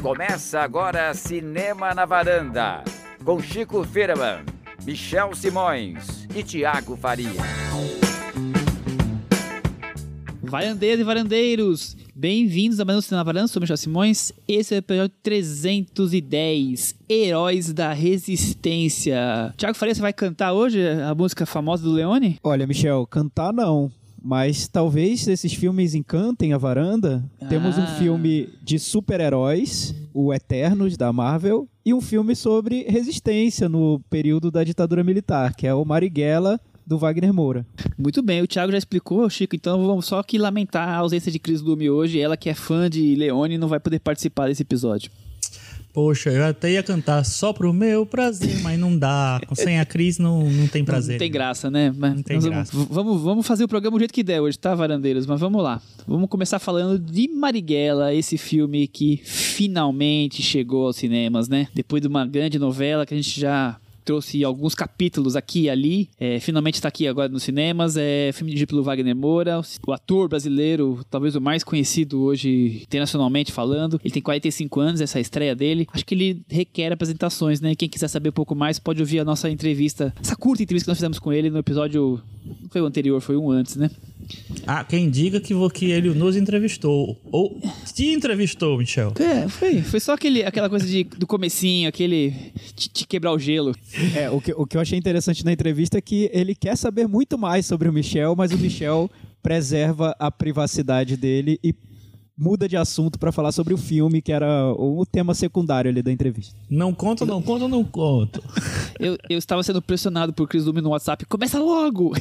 Começa agora Cinema na Varanda, com Chico Firman, Michel Simões e Tiago Faria. Varandeiras e varandeiros, bem-vindos a mais um Cinema na Varanda, sou Michel Simões, esse é o episódio 310, Heróis da Resistência. Tiago Faria, você vai cantar hoje a música famosa do Leone? Olha, Michel, cantar não. Mas talvez esses filmes encantem a varanda. Temos um Ah. filme de super-heróis, o Eternos, da Marvel, e um filme sobre resistência no período da ditadura militar, que é o Marighella, do Wagner Moura. Muito bem, o Thiago já explicou, Chico, então vamos só aqui lamentar a ausência de Cris Lume hoje, ela que é fã de Leone não vai poder participar desse episódio. Poxa, eu até ia cantar só pro meu prazer, mas não dá. Sem a Cris não, não tem prazer. Não tem graça, né? Mas Não tem graça. Vamos, vamos, vamos fazer o programa do jeito que der hoje, tá, varandeiros? Mas vamos lá. Vamos começar falando de Marighella, esse filme que finalmente chegou aos cinemas, né? Depois de uma grande novela que a gente já trouxe alguns capítulos aqui e ali. É, finalmente está aqui agora nos cinemas. É filme dirigido pelo Wagner Moura, o ator brasileiro, talvez o mais conhecido hoje internacionalmente falando. Ele tem 45 anos, essa é estreia dele. Acho que ele requer apresentações, né? Quem quiser saber um pouco mais pode ouvir a nossa entrevista, essa curta entrevista que nós fizemos com ele no episódio. Não foi o anterior, foi um antes, né? Ah, quem diga que, que ele nos entrevistou. Ou te entrevistou, Michel. É, foi, foi só aquele, aquela coisa de, do comecinho, aquele. de, de quebrar o gelo. É, o que, o que eu achei interessante na entrevista é que ele quer saber muito mais sobre o Michel, mas o Michel preserva a privacidade dele e muda de assunto para falar sobre o filme, que era o tema secundário ali da entrevista. Não conta, não conta, não conta. Eu, eu estava sendo pressionado por Cris Lume no WhatsApp. Começa logo!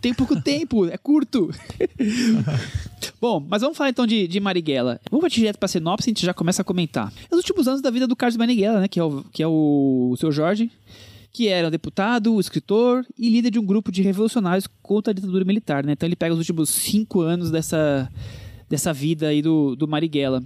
Tem pouco tempo, é curto. Bom, mas vamos falar então de, de Marighella. Vamos partir direto pra sinopse e a gente já começa a comentar. Os últimos anos da vida do Carlos Marighella, né? Que é o, que é o, o seu Jorge, que era deputado, escritor e líder de um grupo de revolucionários contra a ditadura militar, né? Então ele pega os últimos cinco anos dessa, dessa vida aí do, do Marighella.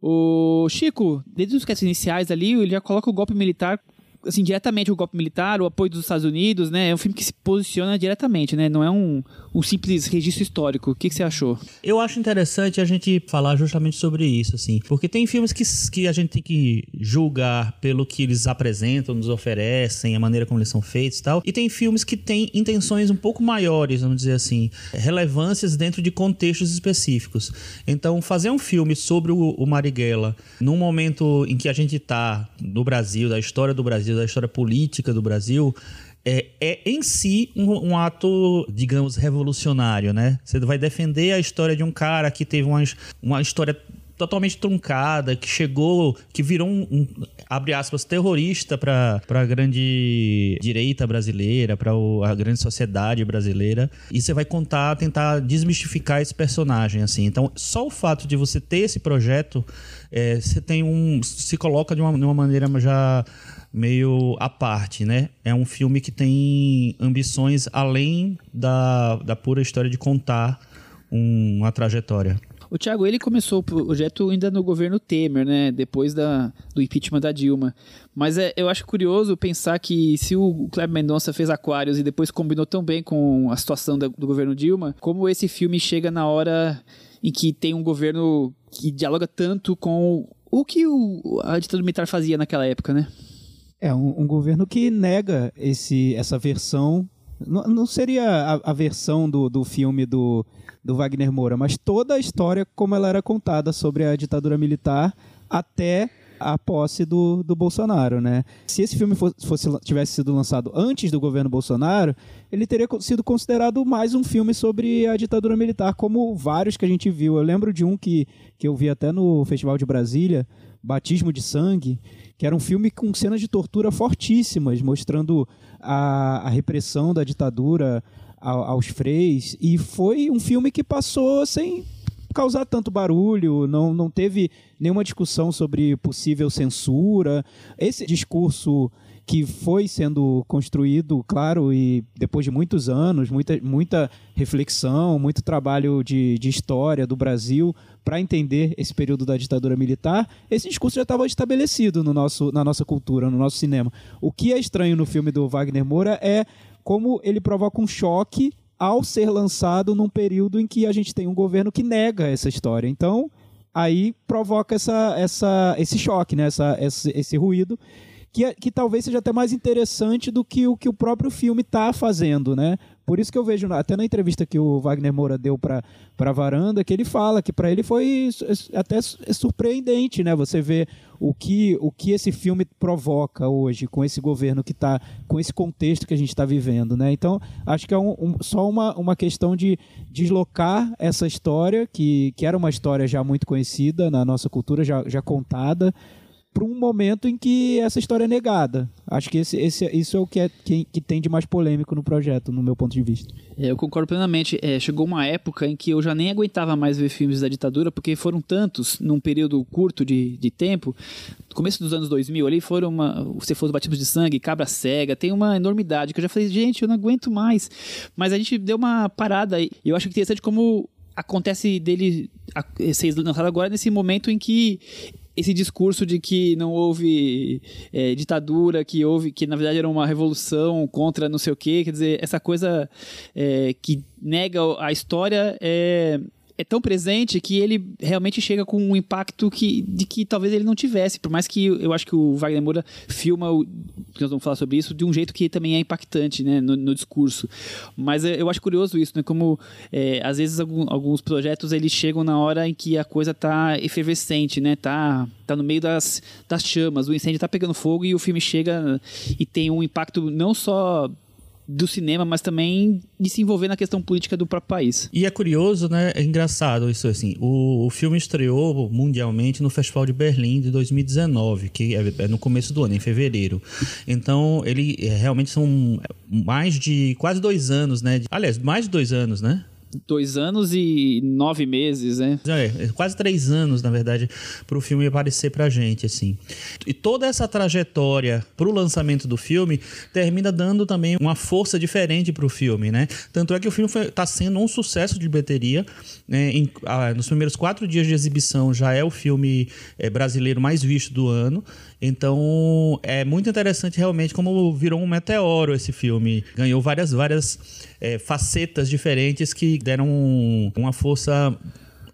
O Chico, desde os créditos iniciais ali, ele já coloca o golpe militar, assim, diretamente o golpe militar, o apoio dos Estados Unidos, né? É um filme que se posiciona diretamente, né? Não é um, um simples registro histórico. O que, que você achou? Eu acho interessante a gente falar justamente sobre isso, assim. Porque tem filmes que, que a gente tem que julgar pelo que eles apresentam, nos oferecem, a maneira como eles são feitos e tal. E tem filmes que têm intenções um pouco maiores, vamos dizer assim, relevâncias dentro de contextos específicos. Então, fazer um filme sobre o, o Marighella num momento em que a gente tá no Brasil, da história do Brasil, da história política do Brasil, é, é em si um, um ato, digamos, revolucionário, né? Você vai defender a história de um cara que teve uma, uma história totalmente truncada, que chegou, que virou um, um, abre aspas, terrorista para a grande direita brasileira, para a grande sociedade brasileira. E você vai contar, tentar desmistificar esse personagem, assim. Então, só o fato de você ter esse projeto, é, você tem um... se coloca de uma, de uma maneira já meio à parte, né? É um filme que tem ambições além da, da pura história de contar um- uma trajetória. O Thiago, ele começou o projeto ainda no governo Temer, né? Depois da, do impeachment da Dilma. Mas é, eu acho curioso pensar que se o Kleber Mendonça fez Aquários e depois combinou tão bem com a situação da- do governo Dilma, como esse filme chega na hora em que tem um governo que dialoga tanto com o que o, a ditadura militar fazia naquela época, né? É um, um governo que nega esse, essa versão. Não, não seria a, a versão do, do filme do, do Wagner Moura, mas toda a história como ela era contada sobre a ditadura militar até a posse do, do Bolsonaro, né? Se esse filme fosse, fosse- tivesse sido lançado antes do governo Bolsonaro, ele teria sido considerado mais um filme sobre a ditadura militar, como vários que a gente viu. Eu lembro de um que, que eu vi até no Festival de Brasília, Batismo de Sangue, que era um filme com cenas de tortura fortíssimas, mostrando a, a repressão da ditadura ao- aos freis. E foi um filme que passou sem causar tanto barulho, não, não teve nenhuma discussão sobre possível censura. Esse discurso que foi sendo construído, claro, e depois de muitos anos, muita, muita reflexão, muito trabalho de, de história do Brasil para entender esse período da ditadura militar, esse discurso já estava estabelecido no nosso, na nossa cultura, no nosso cinema. O que é estranho no filme do Wagner Moura é como ele provoca um choque ao ser lançado num período em que a gente tem um governo que nega essa história. Então, aí provoca essa, essa, esse choque, né? essa, esse, esse ruído, que, é, que talvez seja até mais interessante do que o que o próprio filme está fazendo, né? Por isso que eu vejo, até na entrevista que o Wagner Moura deu para a Varanda, que ele fala que para ele foi até surpreendente, né? Você vê o que, o que esse filme provoca hoje com esse governo que está, com esse contexto que a gente está vivendo, né? Então, acho que é um, um, só uma, uma questão de deslocar essa história, que, que era uma história já muito conhecida na nossa cultura, já, já contada, para um momento em que essa história é negada. Acho que esse, esse, isso é o que, é, que, que, tem de mais polêmico no projeto, no meu ponto de vista. É, eu concordo plenamente. É, chegou uma época em que eu já nem aguentava mais ver filmes da ditadura, porque foram tantos num período curto de, de tempo. No começo dos anos 2000 ali foram uma. Você for os batismos de sangue, cabra cega, tem uma enormidade que eu já falei, gente, eu não aguento mais. Mas a gente deu uma parada e eu acho interessante como acontece dele ser lançado agora nesse momento em que esse discurso de que não houve é, ditadura, que houve, que na verdade era uma revolução contra não sei o quê, quer dizer, essa coisa é, que nega a história é é tão presente que ele realmente chega com um impacto que, de que talvez ele não tivesse. Por mais que eu acho que o Wagner Moura filma, o, nós vamos falar sobre isso, de um jeito que também é impactante né, no, no discurso. Mas é, eu acho curioso isso, né? Como é, às vezes algum, alguns projetos eles chegam na hora em que a coisa está efervescente, né? Tá, tá no meio das, das chamas, o incêndio está pegando fogo e o filme chega e tem um impacto não só do cinema, mas também de se envolver na questão política do próprio país. E é curioso, né? É engraçado isso assim. O, o filme estreou mundialmente no Festival de Berlim de 2019, que é, é no começo do ano, em fevereiro. Então, ele é, realmente são mais de quase dois anos, né? Aliás, mais de dois anos, né? Dois anos e nove meses, né? É, quase três anos, na verdade, para o filme aparecer pra gente, assim. E toda essa trajetória pro lançamento do filme termina dando também uma força diferente pro filme, né? Tanto é que o filme está sendo um sucesso de bilheteria. Né? Em, ah, nos primeiros quatro dias de exibição já é o filme é, brasileiro mais visto do ano. Então é muito interessante realmente como virou um meteoro esse filme. Ganhou várias, várias é, facetas diferentes que deram uma força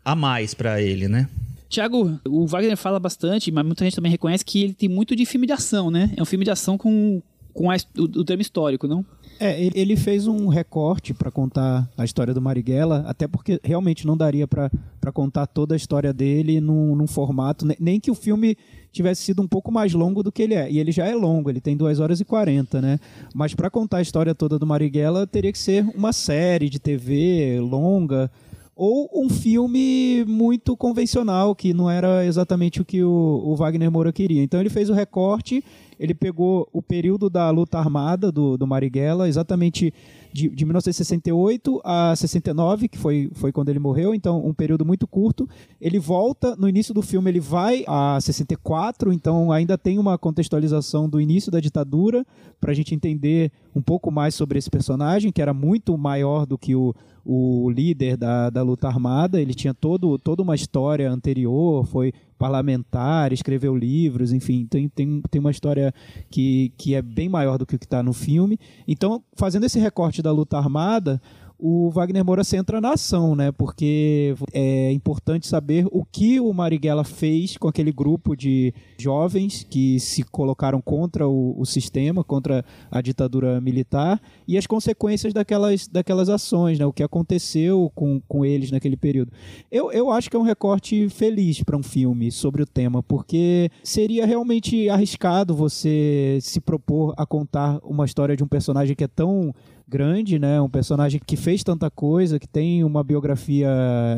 a mais para ele, né? Tiago, o Wagner fala bastante, mas muita gente também reconhece que ele tem muito de filme de ação, né? É um filme de ação com, com a, o, o histórico, não? É, ele fez um recorte para contar a história do Marighella, até porque realmente não daria para contar toda a história dele num, num, formato, nem que o filme tivesse sido um pouco mais longo do que ele é. E ele já é longo, ele tem 2 horas e 40, né? Mas para contar a história toda do Marighella, teria que ser uma série de TV longa, ou um filme muito convencional, que não era exatamente o que o, o Wagner Moura queria. Então ele fez o recorte ele pegou o período da luta armada do, do Marighella, exatamente de, de 1968 a 69, que foi, foi quando ele morreu, então um período muito curto. Ele volta, no início do filme ele vai a 64, então ainda tem uma contextualização do início da ditadura, para a gente entender um pouco mais sobre esse personagem, que era muito maior do que o, o líder da, da luta armada, ele tinha todo, toda uma história anterior, foi parlamentar, escreveu livros, enfim, tem, tem, tem uma história que, que é bem maior do que o que está no filme. Então, fazendo esse recorte da luta armada, o Wagner Moura centra na ação, né? Porque é importante saber o que o Marighella fez com aquele grupo de jovens que se colocaram contra o, o, sistema, contra a ditadura militar e as consequências daquelas, daquelas ações, né? O que aconteceu com, com eles naquele período. Eu, eu acho que é um recorte feliz para um filme sobre o tema, porque seria realmente arriscado você se propor a contar uma história de um personagem que é tão grande, né? Um personagem que fez tanta coisa, que tem uma biografia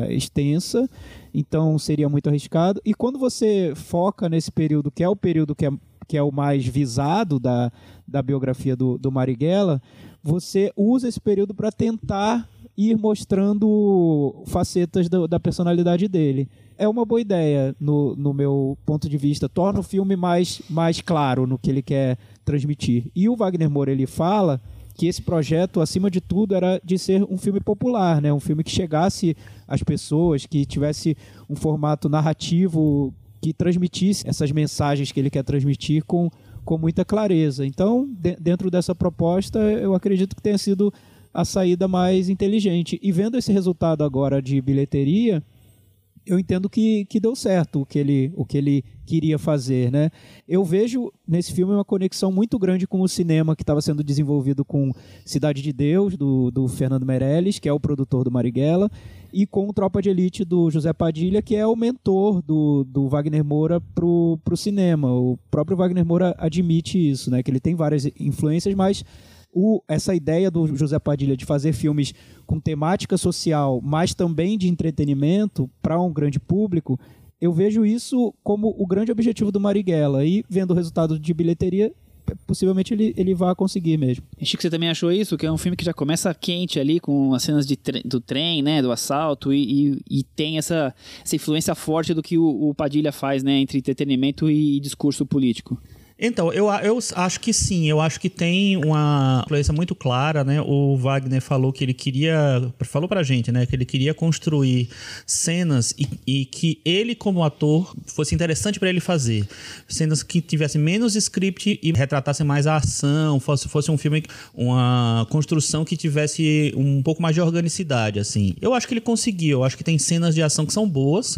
extensa, então seria muito arriscado. E quando você foca nesse período, que é o período que é, que é o mais visado da, da biografia do, do Marighella, você usa esse período para tentar ir mostrando facetas do, da personalidade dele. É uma boa ideia, no, no meu ponto de vista. Torna o filme mais, mais claro no que ele quer transmitir. E o Wagner Moura, ele fala que esse projeto, acima de tudo, era de ser um filme popular, né? um filme que chegasse às pessoas, que tivesse um formato narrativo que transmitisse essas mensagens que ele quer transmitir com, com muita clareza. Então, de, dentro dessa proposta, eu acredito que tenha sido a saída mais inteligente. E vendo esse resultado agora de bilheteria, eu entendo que, que deu certo o que, ele, o que ele queria fazer, né? Eu vejo nesse filme uma conexão muito grande com o cinema que estava sendo desenvolvido com Cidade de Deus, do, do Fernando Meirelles, que é o produtor do Marighella, e com Tropa de Elite do José Padilha, que é o mentor do, do Wagner Moura pro, pro cinema. O próprio Wagner Moura admite isso, né? Que ele tem várias influências, mas o, essa ideia do José Padilha de fazer filmes com temática social, mas também de entretenimento para um grande público, eu vejo isso como o grande objetivo do Marighella. E vendo o resultado de bilheteria, possivelmente ele, ele vai conseguir mesmo. Chico, você também achou isso? Que é um filme que já começa quente ali, com as cenas tre do trem, né? Do assalto, e, e, e, tem essa, essa influência forte do que o, o Padilha faz, né? Entre entretenimento e discurso político. Então, eu, eu acho que sim, eu acho que tem uma influência muito clara, né? O Wagner falou que ele queria, falou pra gente, né? Que ele queria construir cenas e, e que ele, como ator, fosse interessante para ele fazer. Cenas que tivessem menos script e retratassem mais a ação, fosse, fosse um filme, uma construção que tivesse um pouco mais de organicidade, assim. Eu acho que ele conseguiu, eu acho que tem cenas de ação que são boas,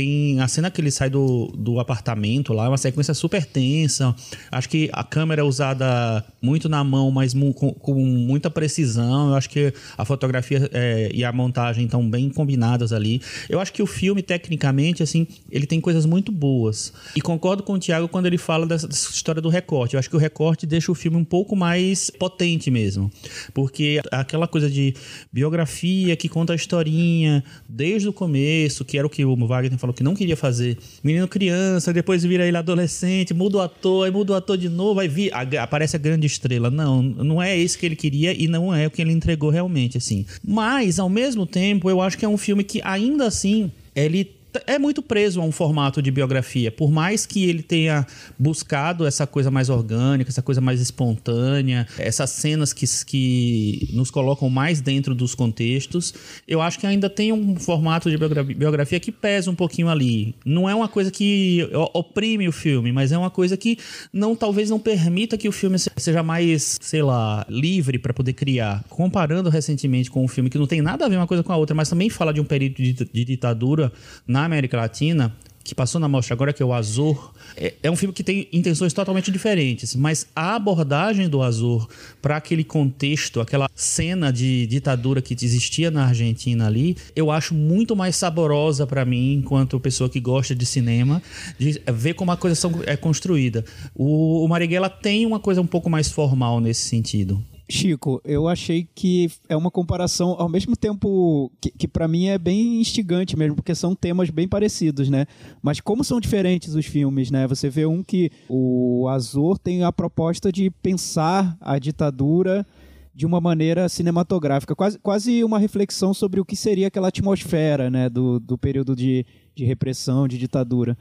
tem a cena que ele sai do, do apartamento lá, é uma sequência super tensa. Acho que a câmera é usada muito na mão, mas com, com muita precisão. Eu acho que a fotografia é, e a montagem estão bem combinadas ali. Eu acho que o filme, tecnicamente, assim, ele tem coisas muito boas. E concordo com o Thiago quando ele fala dessa, dessa história do recorte. Eu acho que o recorte deixa o filme um pouco mais potente mesmo. Porque aquela coisa de biografia que conta a historinha desde o começo, que era o que o Wagner falou que não queria fazer. Menino criança, depois vira ele adolescente, muda o ator, aí muda o ator de novo, aí vi, aparece a grande estrela. Não, não é isso que ele queria e não é o que ele entregou realmente, assim. Mas, ao mesmo tempo, eu acho que é um filme que, ainda assim, ele é muito preso a um formato de biografia. Por mais que ele tenha buscado essa coisa mais orgânica, essa coisa mais espontânea, essas cenas que, que nos colocam mais dentro dos contextos, eu acho que ainda tem um formato de biografia que pesa um pouquinho ali. Não é uma coisa que oprime o filme, mas é uma coisa que não talvez não permita que o filme seja mais, sei lá, livre para poder criar. Comparando recentemente com um filme que não tem nada a ver uma coisa com a outra, mas também fala de um período de, de ditadura na na América Latina, que passou na mostra agora, que é o Azor, é, é, um filme que tem intenções totalmente diferentes, mas a abordagem do Azor para aquele contexto, aquela cena de ditadura que existia na Argentina ali, eu acho muito mais saborosa para mim, enquanto pessoa que gosta de cinema, de ver como a coisa é construída. O, o Marighella tem uma coisa um pouco mais formal nesse sentido. Chico, eu achei que é uma comparação ao mesmo tempo que, que para mim é bem instigante mesmo, porque são temas bem parecidos, né? Mas como são diferentes os filmes, né? Você vê um que o Azor tem a proposta de pensar a ditadura de uma maneira cinematográfica, quase, quase uma reflexão sobre o que seria aquela atmosfera, né, do, do período de, de repressão, de ditadura.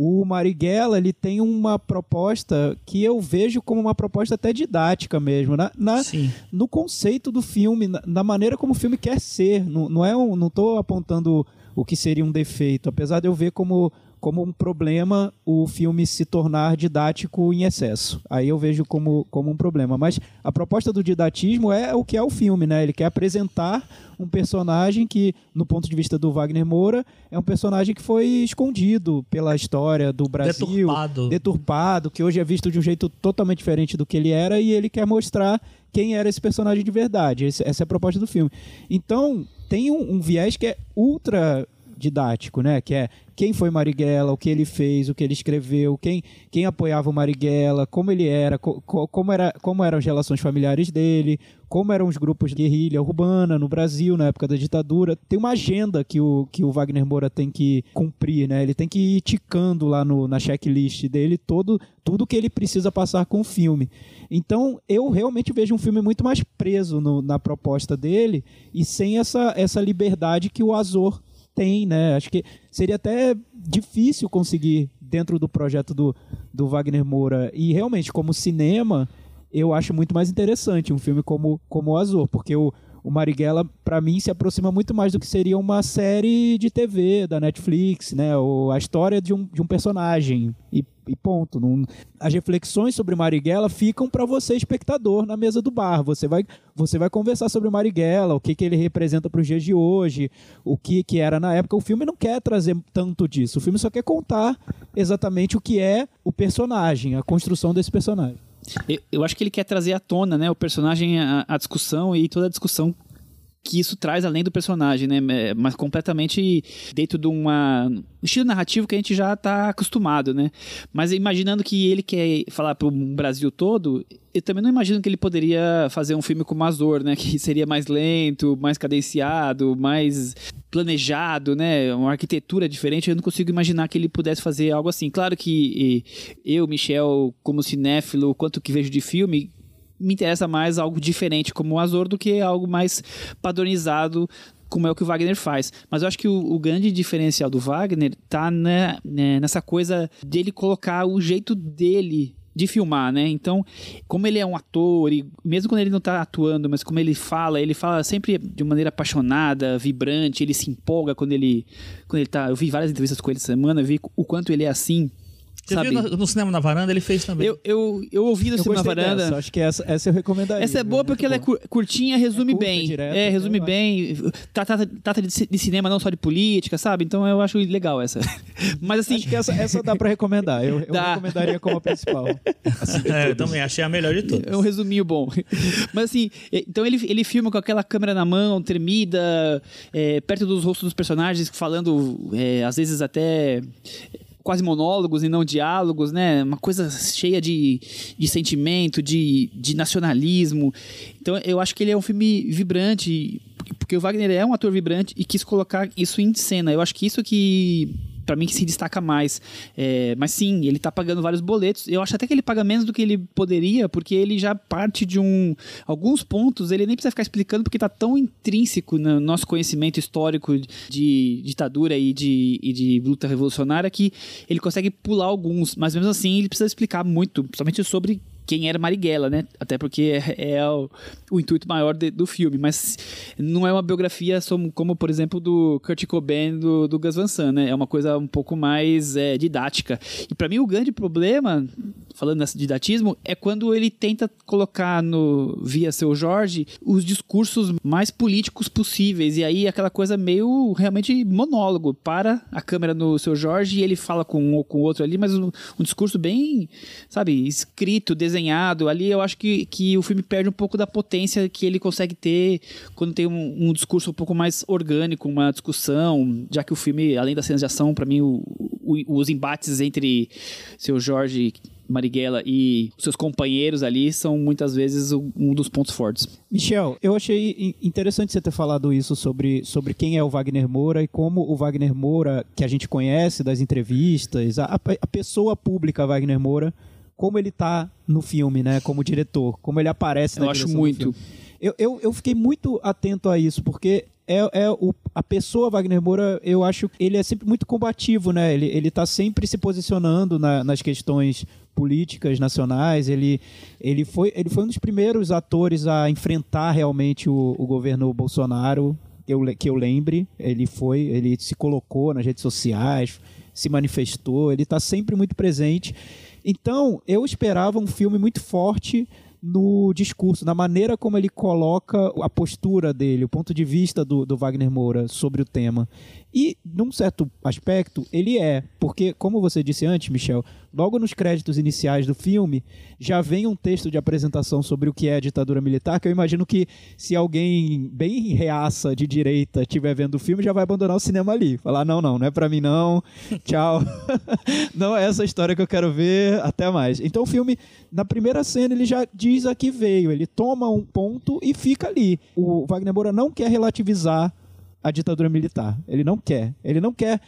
O Marighella ele tem uma proposta que eu vejo como uma proposta até didática mesmo, na, na no conceito do filme, na, na, maneira como o filme quer ser. Não, não é um, não estou apontando o que seria um defeito, apesar de eu ver como como um problema o filme se tornar didático em excesso. Aí eu vejo como, como um problema. Mas a proposta do didatismo é o que é o filme, né? Ele quer apresentar um personagem que, no ponto de vista do Wagner Moura, é um personagem que foi escondido pela história do Brasil. Deturpado. Deturpado, que hoje é visto de um jeito totalmente diferente do que ele era, e ele quer mostrar quem era esse personagem de verdade. Essa é a proposta do filme. Então, tem um, um viés que é ultra didático, né? Que é quem foi Marighella, o que ele fez, o que ele escreveu, quem, quem apoiava o Marighella, como ele era, co, como, era, como eram as relações familiares dele, como eram os grupos de guerrilha urbana no Brasil na época da ditadura. Tem uma agenda que o, que o Wagner Moura tem que cumprir, né? Ele tem que ir ticando lá no, na checklist dele todo, tudo que ele precisa passar com o filme. Então, eu realmente vejo um filme muito mais preso no, na proposta dele e sem essa, essa liberdade que o Azor tem, né? Acho que seria até difícil conseguir dentro do projeto do, do Wagner Moura. E realmente, como cinema, eu acho muito mais interessante um filme como, como o Azul, porque o, o Marighella, para mim, se aproxima muito mais do que seria uma série de TV da Netflix, né? Ou a história de um, de um personagem. E, e ponto. Não, as reflexões sobre Marighella ficam para você, espectador, na mesa do bar. Você vai, você vai conversar sobre Marighella, o que, que ele representa para os dias de hoje, o que, que era na época. O filme não quer trazer tanto disso. O filme só quer contar exatamente o que é o personagem, a construção desse personagem. Eu, eu acho que ele quer trazer à tona, né, o personagem, a, a discussão e toda a discussão que isso traz além do personagem, né? É, mas completamente dentro de uma, um estilo narrativo que a gente já está acostumado, né? Mas imaginando que ele quer falar para o Brasil todo, eu também não imagino que ele poderia fazer um filme como Azor, né? Que seria mais lento, mais cadenciado, mais planejado, né? Uma arquitetura diferente. Eu não consigo imaginar que ele pudesse fazer algo assim. Claro que eu, Michel, como cinéfilo, quanto que vejo de filme, me interessa mais algo diferente como o Azor do que algo mais padronizado como é o que o Wagner faz. Mas eu acho que o, o grande diferencial do Wagner tá né, né, nessa coisa dele colocar o jeito dele de filmar, né? Então, como ele é um ator, e mesmo quando ele não tá atuando, mas como ele fala, ele fala sempre de maneira apaixonada, vibrante, ele se empolga quando ele, quando ele tá. Eu vi várias entrevistas com ele essa semana, vi o quanto ele é assim. Você sabe? viu no, no cinema na varanda, ele fez também. Eu, eu, eu ouvi no Eu cinema gostei varanda. dessa, acho que essa, essa eu recomendaria. Essa é boa porque ela é curtinha, resume É curta, bem. direta, é, eu resume bem. Trata, trata de, de cinema, não só de política, sabe? Então eu acho legal essa. Mas assim, Acho que essa, essa dá pra recomendar. Eu, eu recomendaria como a principal. É, eu também achei a melhor de todas. É um resuminho bom. Mas assim, é, então ele, ele filma com aquela câmera na mão, tremida, é, perto dos rostos dos personagens, falando, é, às vezes até quase monólogos e não diálogos, né? Uma coisa cheia de, de sentimento, de, de nacionalismo. Então eu acho que ele é um filme vibrante, porque o Wagner é um ator vibrante e quis colocar isso em cena. Eu acho que isso que Pra mim que se destaca mais. É, mas sim, ele tá pagando vários boletos. Eu acho até que ele paga menos do que ele poderia, porque ele já parte de um. Alguns pontos ele nem precisa ficar explicando, porque tá tão intrínseco no nosso conhecimento histórico de ditadura e de, e de luta revolucionária que ele consegue pular alguns. Mas mesmo assim, ele precisa explicar muito, principalmente sobre quem era Marighella, né? Até porque é, o, o intuito maior de- do filme, mas não é uma biografia som- como, por exemplo, do Kurt Cobain do, do Gus Van Sant, né? É uma coisa um pouco mais é, didática. E pra mim o grande problema, falando nesse didatismo, é quando ele tenta colocar no via seu Jorge os discursos mais políticos possíveis e aí aquela coisa meio realmente monólogo para a câmera no seu Jorge e ele fala com um ou com outro ali, mas um, um discurso bem, sabe, escrito, desenhado. Ali eu acho que, que o filme perde um pouco da potência que ele consegue ter quando tem um, um discurso um pouco mais orgânico, uma discussão, já que o filme, além das cenas de ação, para mim, o- o- os embates entre seu Jorge Marighella e seus companheiros ali são muitas vezes um dos pontos fortes. Michel, eu achei in- interessante você ter falado isso sobre, sobre quem é o Wagner Moura e como o Wagner Moura, que a gente conhece das entrevistas, a, a pessoa pública Wagner Moura, como ele tá no filme, né? Como diretor, como ele aparece na Eu acho muito. Eu, eu, eu fiquei muito atento a isso, porque é, é o, a pessoa Wagner Moura, eu acho que ele é sempre muito combativo, né? Ele, ele tá sempre se posicionando na- nas questões políticas nacionais. Ele, ele, foi, ele foi um dos primeiros atores a enfrentar realmente o, o governo Bolsonaro. Que eu, que eu lembre, ele foi, ele se colocou nas redes sociais, se manifestou, ele está sempre muito presente. Então, eu esperava um filme muito forte no discurso, na maneira como ele coloca a postura dele, o ponto de vista do, do Wagner Moura sobre o tema. E, num certo aspecto, ele é, porque, como você disse antes, Michel, logo nos créditos iniciais do filme já vem um texto de apresentação sobre o que é a ditadura militar, que eu imagino que se alguém bem reaça de direita estiver vendo o filme, já vai abandonar o cinema ali. Falar, não, não, não é pra mim não, tchau. não é essa história que eu quero ver, até mais. Então o filme, na primeira cena, ele já diz a que veio, ele toma um ponto e fica ali. O Wagner Moura não quer relativizar a ditadura militar. Ele não quer. Ele não quer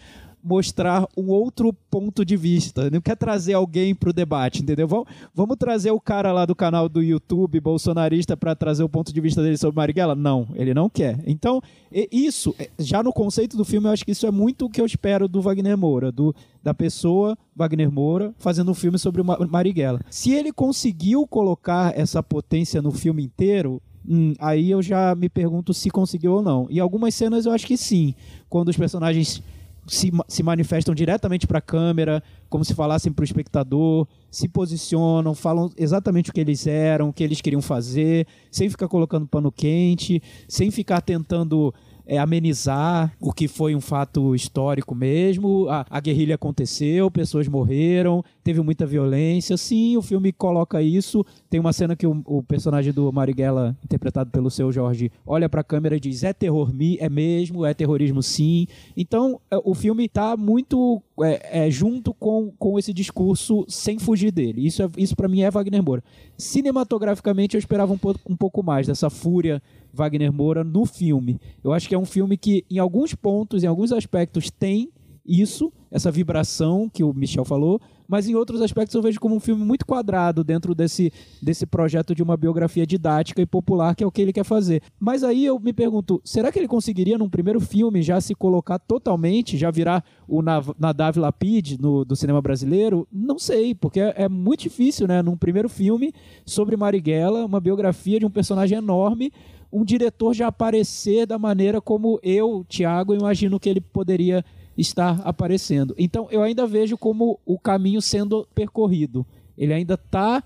mostrar um outro ponto de vista. Não quer trazer alguém para o debate, entendeu? Vamos, vamos trazer o cara lá do canal do YouTube bolsonarista para trazer o ponto de vista dele sobre Marighella? Não, ele não quer. Então, isso, é, já no conceito do filme, eu acho que isso é muito o que eu espero do Wagner Moura, do, da pessoa Wagner Moura fazendo um filme sobre Marighella. Se ele conseguiu colocar essa potência no filme inteiro, hum, aí eu já me pergunto se conseguiu ou não. E algumas cenas eu acho que sim, quando os personagens se, se manifestam diretamente para a câmera, como se falassem para o espectador, se posicionam, falam exatamente o que eles eram, o que eles queriam fazer, sem ficar colocando pano quente, sem ficar tentando é, amenizar o que foi um fato histórico mesmo. A, a, guerrilha aconteceu, pessoas morreram, teve muita violência. Sim, o filme coloca isso. Tem uma cena que o, o personagem do Marighella, interpretado pelo seu Jorge, olha para a câmera e diz: é terror, é mesmo, é terrorismo sim. Então, é, o filme está muito é, é, junto com, com esse discurso sem fugir dele. Isso, é, isso para mim é Wagner Moura. Cinematograficamente, eu esperava um pouco, um pouco mais dessa fúria Wagner Moura no filme. Eu acho que é um filme que, em alguns pontos, em alguns aspectos, tem isso, essa vibração que o Michel falou, mas em outros aspectos eu vejo como um filme muito quadrado dentro desse, desse projeto de uma biografia didática e popular, que é o que ele quer fazer. Mas aí eu me pergunto, será que ele conseguiria, num primeiro filme, já se colocar totalmente, já virar o Nadav Lapid no, do cinema brasileiro? Não sei, porque é, é muito difícil, né? Num primeiro filme sobre Marighella, uma biografia de um personagem enorme, um diretor já aparecer da maneira como eu, Tiago, imagino que ele poderia estar aparecendo. Então eu ainda vejo como o caminho sendo percorrido. Ele ainda está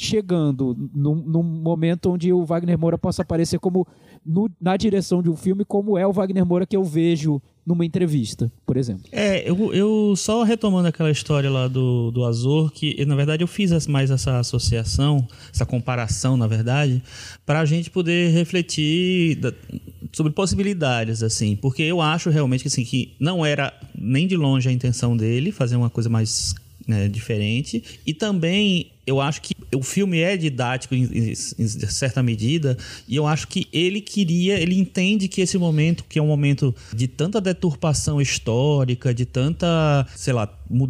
chegando num, num, momento onde o Wagner Moura possa aparecer como no, na direção de um filme, como é o Wagner Moura que eu vejo numa entrevista, por exemplo. É, eu, eu só retomando aquela história lá do, do Azor, que na verdade eu fiz mais essa associação, essa comparação, na verdade, para a gente poder refletir da, sobre possibilidades, assim, porque eu acho realmente que, assim, que não era nem de longe a intenção dele fazer uma coisa mais né, diferente. E também eu acho que o filme é didático em, em, em, certa medida e eu acho que ele queria, ele entende que esse momento, que é um momento de tanta deturpação histórica, de tanta, sei lá,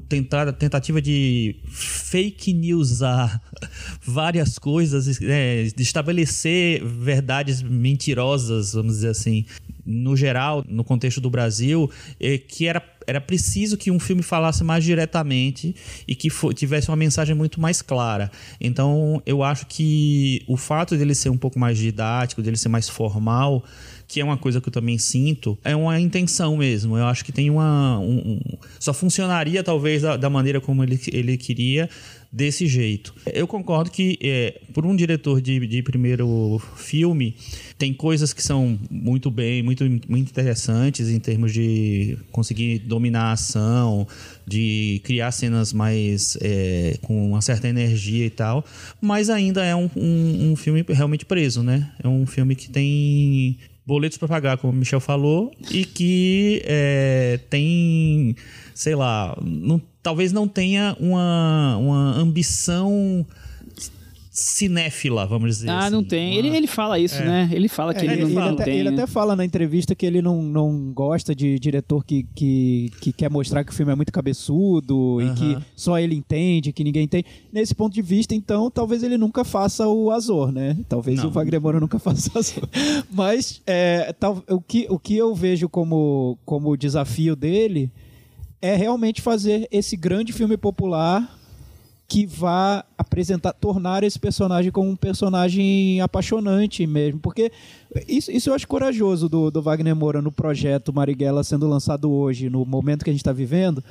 tentada, tentativa de fake newsar várias coisas, né, de estabelecer verdades mentirosas, vamos dizer assim, no geral, no contexto do Brasil, é, que era, era preciso que um filme falasse mais diretamente e que for, tivesse uma mensagem muito mais clara. Então, eu acho que o fato dele ser um pouco mais didático, dele ser mais formal, que é uma coisa que eu também sinto, é uma intenção mesmo. Eu acho que tem uma. Um, um, só funcionaria, talvez, da, da, maneira como ele, ele queria, desse jeito. Eu concordo que, é, por um diretor de, de primeiro filme, tem coisas que são muito bem, muito, muito interessantes em termos de conseguir dominar a ação, de criar cenas mais é, com uma certa energia e tal, mas ainda é um, um, um filme realmente preso, né? É um filme que tem boletos para pagar, como o Michel falou, e que é, tem, sei lá, não, talvez não tenha uma, uma ambição cinéfila, vamos dizer ah, assim. não tem. Ele, ele fala isso, é. né? Ele fala que é, ele, ele, não, ele, até, tem. Ele né? até fala na entrevista que ele não, não gosta de diretor que, que, que quer mostrar que o filme é muito cabeçudo uh -huh. e que só ele entende, que ninguém tem. Nesse ponto de vista, então, talvez ele nunca faça o Azor, né? Talvez não. o Wagner Moura nunca faça o Azor. Mas é, tal, o, que, o que eu vejo como, como desafio dele é realmente fazer esse grande filme popular que vá apresentar, tornar esse personagem como um personagem apaixonante mesmo. Porque isso, isso eu acho corajoso do, do Wagner Moura no projeto Marighella sendo lançado hoje, no momento que a gente está vivendo.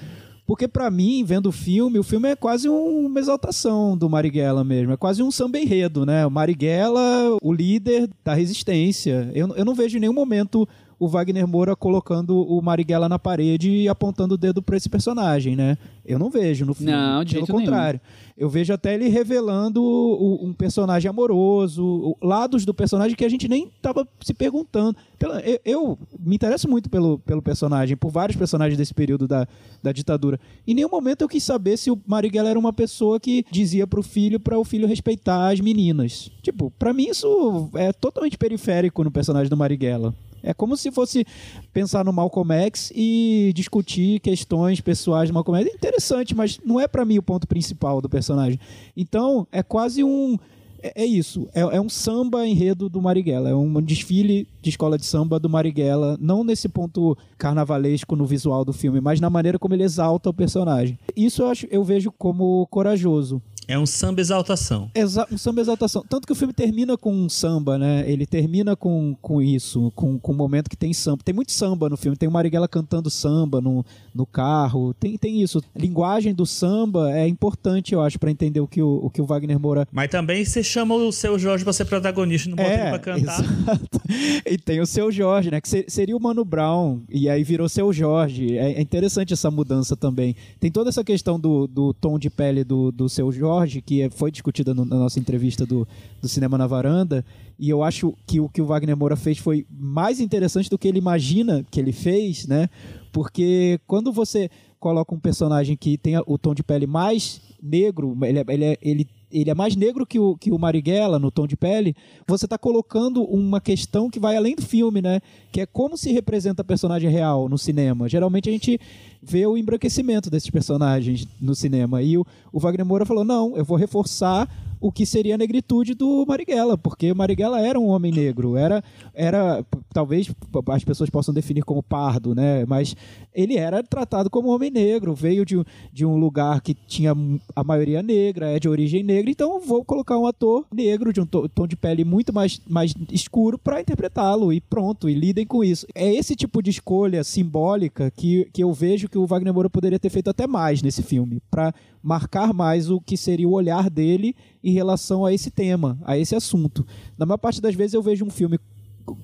Porque para mim, vendo o filme, o filme é quase uma exaltação do Marighella mesmo. É quase um samba enredo, né? O Marighella, o líder da resistência. Eu, eu não vejo em nenhum momento o Wagner Moura colocando o Marighella na parede e apontando o dedo para esse personagem, né? Eu não vejo no filme. Não, de Pelo contrário. Nenhum. Eu vejo até ele revelando o, um personagem amoroso, lados do personagem que a gente nem estava se perguntando. Eu, eu, me interesso muito pelo, pelo personagem, por vários personagens desse período da, da ditadura. Em nenhum momento eu quis saber se o Marighella era uma pessoa que dizia para o filho para o filho respeitar as meninas. Tipo, para mim isso é totalmente periférico no personagem do Marighella. É como se fosse pensar no Malcolm X e discutir questões pessoais do Malcolm X. É interessante, mas não é para mim o ponto principal do personagem. Então, é quase um é, é isso, é, é, um samba enredo do Marighella, é um desfile de escola de samba do Marighella, não nesse ponto carnavalesco no visual do filme, mas na maneira como ele exalta o personagem. Isso eu, acho, eu vejo como corajoso. É um samba exaltação. Exa um samba exaltação. Tanto que o filme termina com um samba, né? Ele termina com, com isso, com, com um momento que tem samba. Tem muito samba no filme. Tem o Marighella cantando samba no, no carro. Tem, tem isso. A linguagem do samba é importante, eu acho, para entender o que o, o que o Wagner Moura. Mas também você chama o seu Jorge pra ser protagonista não bota É, ele pra cantar. exato. E tem o seu Jorge, né? Que se- seria o Mano Brown, e aí virou seu Jorge. É, é interessante essa mudança também. Tem toda essa questão do, do tom de pele do, do seu Jorge, que é- foi discutida no- na nossa entrevista do, do Cinema na Varanda. E eu acho que o que o Wagner Moura fez foi mais interessante do que ele imagina que ele fez, né? Porque quando você coloca um personagem que tem o tom de pele mais negro, ele, é- ele, é- ele, ele é mais negro que o, que o Marighella no tom de pele, você está colocando uma questão que vai além do filme, né? Que é como se representa a personagem real no cinema. Geralmente a gente vê o embranquecimento desses personagens no cinema. E o, o Wagner Moura falou: não, eu vou reforçar o que seria a negritude do Marighella, porque Marighella era um homem negro, era, era talvez as pessoas possam definir como pardo, né? Mas ele era tratado como homem negro, veio de, de um lugar que tinha a maioria negra, é de origem negra, então vou colocar um ator negro de um to- tom de pele muito mais, mais escuro para interpretá-lo e pronto, e lidem com isso. É esse tipo de escolha simbólica que, que eu vejo que o Wagner Moura poderia ter feito até mais nesse filme, para marcar mais o que seria o olhar dele em relação a esse tema, a esse assunto. Na maior parte das vezes eu vejo um filme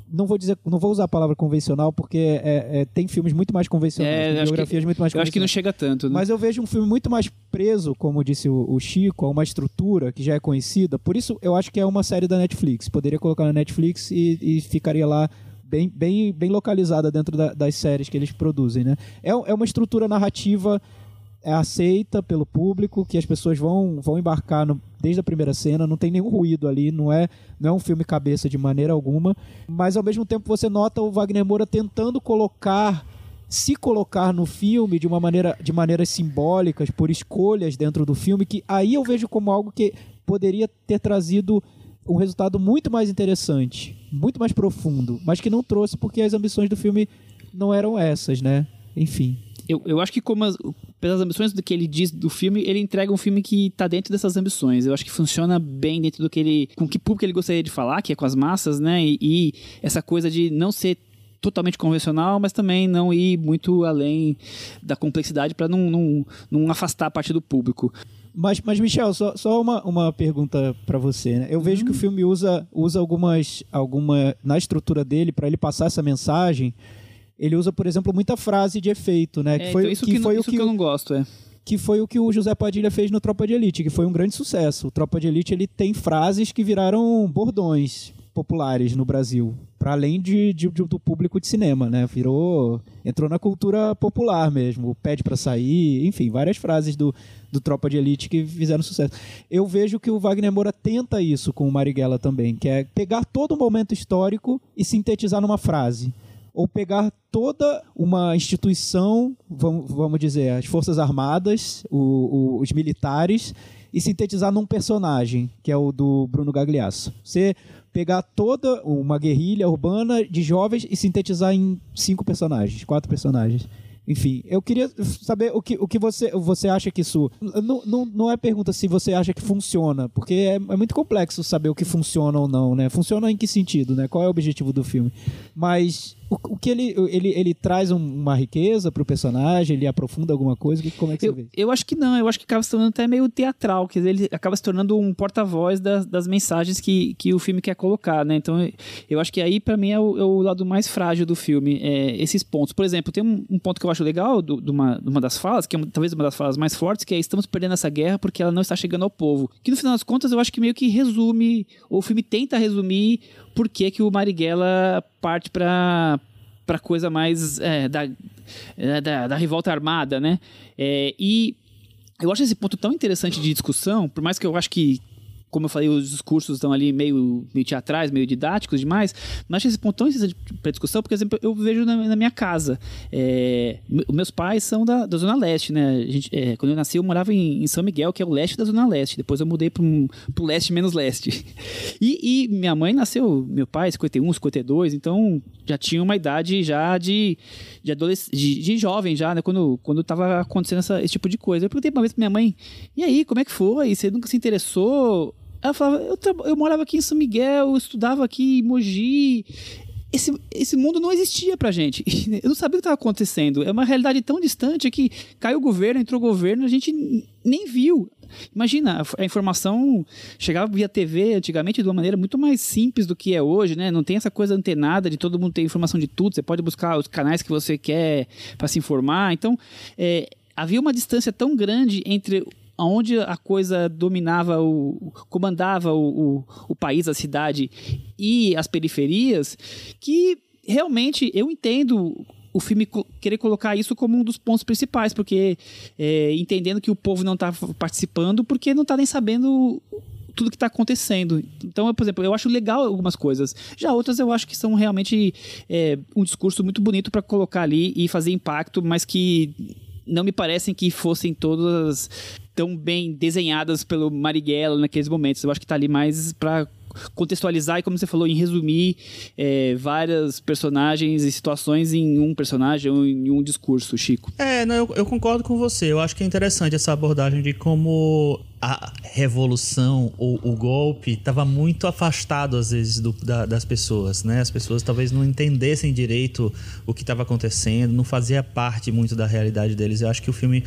não vou dizer, não vou usar a palavra convencional porque é- é- tem filmes muito mais convencionais, É, acho que- biografias muito mais Eu acho que não chega tanto, né? Mas eu vejo um filme muito mais preso, como disse o, o Chico, a uma estrutura que já é conhecida. Por isso eu acho que é uma série da Netflix. Poderia colocar na Netflix e, e ficaria lá bem, bem, bem localizada dentro da- das séries que eles produzem, né? É, é uma estrutura narrativa é aceita pelo público, que as pessoas vão, vão embarcar no- desde a primeira cena, não tem nenhum ruído ali, não é, não é um filme cabeça de maneira alguma, mas ao mesmo tempo você nota o Wagner Moura tentando colocar se colocar no filme de uma maneira de maneiras simbólicas, por escolhas dentro do filme, que aí eu vejo como algo que poderia ter trazido um resultado muito mais interessante, muito mais profundo, mas que não trouxe porque as ambições do filme não eram essas, né? Enfim. Eu, eu acho que como as, pelas ambições do que ele diz do filme, ele entrega um filme que tá dentro dessas ambições. Eu acho que funciona bem dentro do que ele, com que público ele gostaria de falar, que é com as massas, né? E, e essa coisa de não ser totalmente convencional, mas também não ir muito além da complexidade para não, não, não afastar a parte do público. Mas, mas Michel, só, só uma, uma pergunta pra você, né? Eu vejo que o filme usa, usa algumas, alguma na estrutura dele para ele passar essa mensagem. Ele usa, por exemplo, muita frase de efeito, né? É, que foi, então isso que que, foi não, o que, eu não gosto, é. que foi o que o José Padilha fez no Tropa de Elite, que foi um grande sucesso. O Tropa de Elite ele tem frases que viraram bordões populares no Brasil, para além de, de- de- do público de cinema, né? Virou, entrou na cultura popular mesmo. Pede para sair, enfim, várias frases do, do Tropa de Elite que fizeram sucesso. Eu vejo que o Wagner Moura tenta isso com o Marighella também, que é pegar todo um momento histórico e sintetizar numa frase ou pegar toda uma instituição, vamos, dizer, as Forças Armadas, os militares, e sintetizar num personagem, que é o do Bruno Gagliasso. Você pegar toda uma guerrilha urbana de jovens e sintetizar em cinco personagens, quatro personagens. Enfim, eu queria saber o que, o que você, você acha que isso. Não, não, não é pergunta se você acha que funciona, porque é, é muito complexo saber o que funciona ou não, né? Funciona em que sentido, né? Qual é o objetivo do filme? Mas o, o que ele, ele, ele traz um- uma riqueza pro personagem, ele aprofunda alguma coisa? Que- Como é que você Eu, vê? eu acho que não, eu acho que acaba se tornando até meio teatral, quer dizer, ele acaba se tornando um porta-voz das, das mensagens que, que o filme quer colocar, né? Então, eu acho que aí, pra mim, é o, é o lado mais frágil do filme, é, esses pontos. Por exemplo, tem um, um ponto que eu acho legal de uma, uma das falas, que é uma- talvez uma das falas mais fortes, que é estamos perdendo essa guerra porque ela não está chegando ao povo. Que no final das contas, eu acho que meio que resume, ou o filme tenta resumir por que, que o Marighella parte pra para coisa mais é, da, é, da, da revolta armada, né? É, e eu acho esse ponto tão interessante de discussão, por mais que eu acho que como eu falei, os discursos estão ali meio, meio teatrais, meio didáticos demais, mas acho esse ponto tão interessante para discussão, porque, por exemplo, eu vejo na, na minha casa. É, meus pais são da, da Zona Leste, né? Gente, é, quando eu nasci, eu morava em, em, São Miguel, que é o leste da Zona Leste. Depois eu mudei para um, o leste menos leste. E, e, minha mãe nasceu, meu pai, 51, 52, então já tinha uma idade já de, de, adolesc de, de jovem, já, né? Quando, quando tava acontecendo essa, esse tipo de coisa. Eu perguntei uma vez pra minha mãe, e aí, como é que foi? Você nunca se interessou? Ela falava, eu, eu morava aqui em São Miguel, eu estudava aqui em Mogi. Esse, esse mundo não existia pra gente. Eu não sabia o que estava acontecendo. É uma realidade tão distante que caiu o governo, entrou o governo, a gente nem viu. Imagina, a informação chegava via TV antigamente de uma maneira muito mais simples do que é hoje, né? Não tem essa coisa antenada de todo mundo ter informação de tudo. Você pode buscar os canais que você quer para se informar. Então, é, havia uma distância tão grande entre onde a coisa dominava, o, comandava o, o, o país, a cidade e as periferias, que realmente eu entendo o filme querer colocar isso como um dos pontos principais, porque é, entendendo que o povo não está participando, porque não está nem sabendo tudo que está acontecendo. Então, eu, por exemplo, eu acho legal algumas coisas. Já outras eu acho que são realmente é, um discurso muito bonito para colocar ali e fazer impacto, mas que não me parecem que fossem todas tão bem desenhadas pelo Marighella naqueles momentos. Eu acho que está ali mais para contextualizar e, como você falou, em resumir é, várias personagens e situações em um personagem ou em um discurso, Chico. É, não, eu, eu, concordo com você. Eu acho que é interessante essa abordagem de como a revolução ou o golpe estava muito afastado, às vezes, do, da, das pessoas, né? As pessoas talvez não entendessem direito o que estava acontecendo, não fazia parte muito da realidade deles. Eu acho que o filme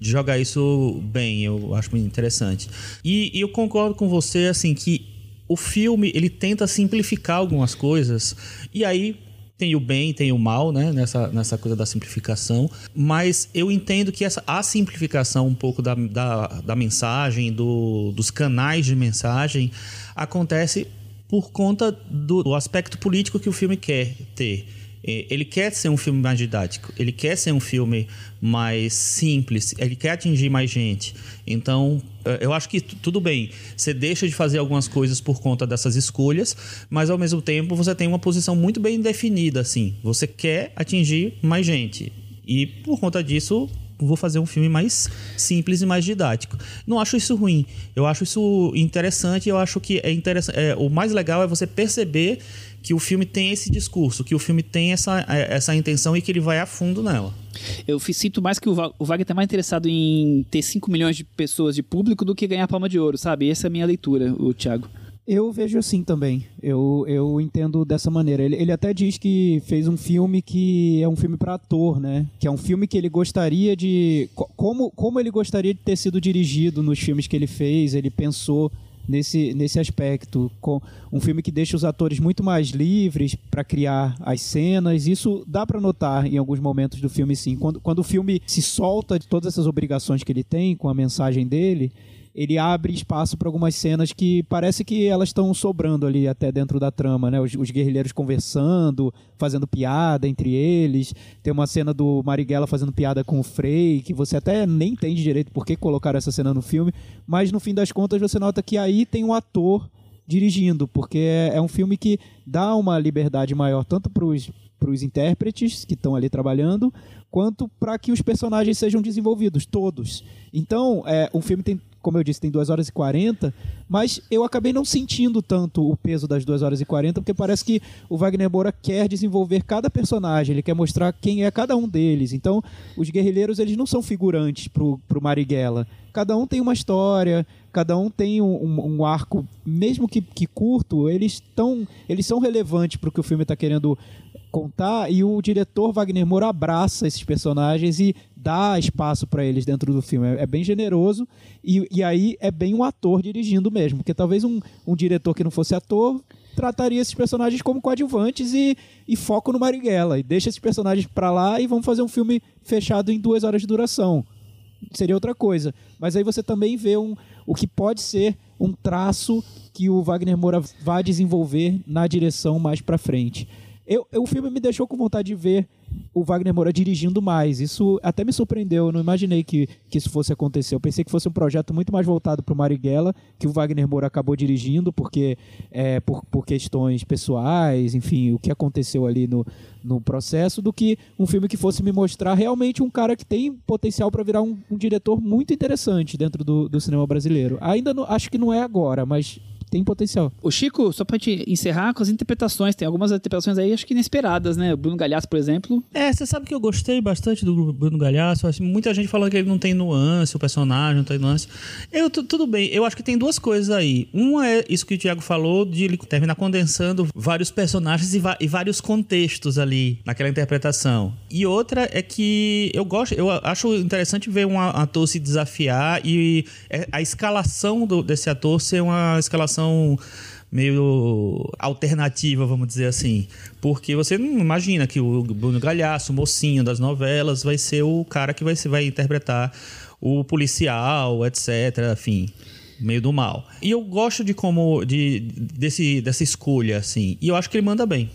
jogar isso bem, eu acho muito interessante. E, e eu concordo com você, assim, que o filme ele tenta simplificar algumas coisas, e aí tem o bem, tem o mal, né? Nessa, nessa coisa da simplificação. Mas eu entendo que essa, a simplificação um pouco da, da, da mensagem, do, dos canais de mensagem, acontece por conta do, do aspecto político que o filme quer ter. Ele quer ser um filme mais didático, ele quer ser um filme mais simples, ele quer atingir mais gente. Então, é, eu acho que tudo bem, você deixa de fazer algumas coisas por conta dessas escolhas, mas ao mesmo tempo você tem uma posição muito bem definida, assim. Você quer atingir mais gente. E por conta disso, vou fazer um filme mais simples e mais didático. Não acho isso ruim. Eu acho isso interessante. Eu acho que é interessante. É, o mais legal é você perceber que o filme tem esse discurso, que o filme tem essa, essa intenção e que ele vai a fundo nela. Eu sinto mais que o, o Wagner está mais interessado em ter 5 milhões de pessoas de público do que ganhar palma de ouro, sabe? Essa é a minha leitura, o Thiago. Eu vejo assim também. Eu, eu entendo dessa maneira. Ele, ele até diz que fez um filme que é um filme para ator, né? Que é um filme que ele gostaria de. Como, como ele gostaria de ter sido dirigido nos filmes que ele fez, ele pensou nesse, nesse aspecto. Com um filme que deixa os atores muito mais livres para criar as cenas. Isso dá para notar em alguns momentos do filme, sim. Quando, quando o filme se solta de todas essas obrigações que ele tem com a mensagem dele ele abre espaço para algumas cenas que parece que elas estão sobrando ali até dentro da trama, né? Os, os, guerrilheiros conversando, fazendo piada entre eles. Tem uma cena do Marighella fazendo piada com o Frey, que você até nem entende direito por que colocaram essa cena no filme, mas no fim das contas você nota que aí tem um ator dirigindo, porque é, é um filme que dá uma liberdade maior tanto para os intérpretes que estão ali trabalhando, quanto para que os personagens sejam desenvolvidos, todos. Então, é, um filme tem como eu disse, tem 2 horas e 40, mas eu acabei não sentindo tanto o peso das 2 horas e 40, porque parece que o Wagner Moura quer desenvolver cada personagem, ele quer mostrar quem é cada um deles. Então, os guerrilheiros, eles não são figurantes pro, pro Marighella. Cada um tem uma história, cada um tem um, um, um arco, mesmo que, que curto, eles, tão, eles são relevantes para o que o filme está querendo contar e o diretor Wagner Moura abraça esses personagens e dá espaço para eles dentro do filme. É, é bem generoso e, e, aí é bem um ator dirigindo mesmo, porque talvez um, um diretor que não fosse ator trataria esses personagens como coadjuvantes e, e foco no Marighella e deixa esses personagens para lá e vamos fazer um filme fechado em duas horas de duração. Seria outra coisa. Mas aí você também vê um, o que pode ser um traço que o Wagner Moura vai desenvolver na direção mais para frente Eu, eu- o filme me deixou com vontade de ver o Wagner Moura dirigindo mais. Isso até me surpreendeu. Eu não imaginei que, que isso fosse acontecer. Eu pensei que fosse um projeto muito mais voltado para o Marighella, que o Wagner Moura acabou dirigindo, porque é, por, por questões pessoais, enfim, o que aconteceu ali no, no processo, do que um filme que fosse me mostrar realmente um cara que tem potencial para virar um, um diretor muito interessante dentro do, do cinema brasileiro. Ainda não, acho que não é agora, mas tem potencial. O Chico, só pra gente encerrar com as interpretações, tem algumas interpretações aí acho que inesperadas, né? O Bruno Galhaço, por exemplo. É, você sabe que eu gostei bastante do Bruno Galhaço. assim, muita gente falando que ele não tem nuance, o personagem não tem nuance. Eu, tu- tudo bem, eu acho que tem duas coisas aí. Uma é isso que o Thiago falou, de ele terminar condensando vários personagens e, e vários contextos ali naquela interpretação. E outra é que eu gosto, eu acho interessante ver um ator se desafiar e é, a escalação do- desse ator ser uma escalação meio alternativa, vamos dizer assim. Porque você não imagina que o Bruno Galhaço, o mocinho das novelas, vai ser o cara que vai, vai interpretar o policial, etc, enfim, meio do mal. E eu gosto de como de desse dessa escolha assim. E eu acho que ele manda bem.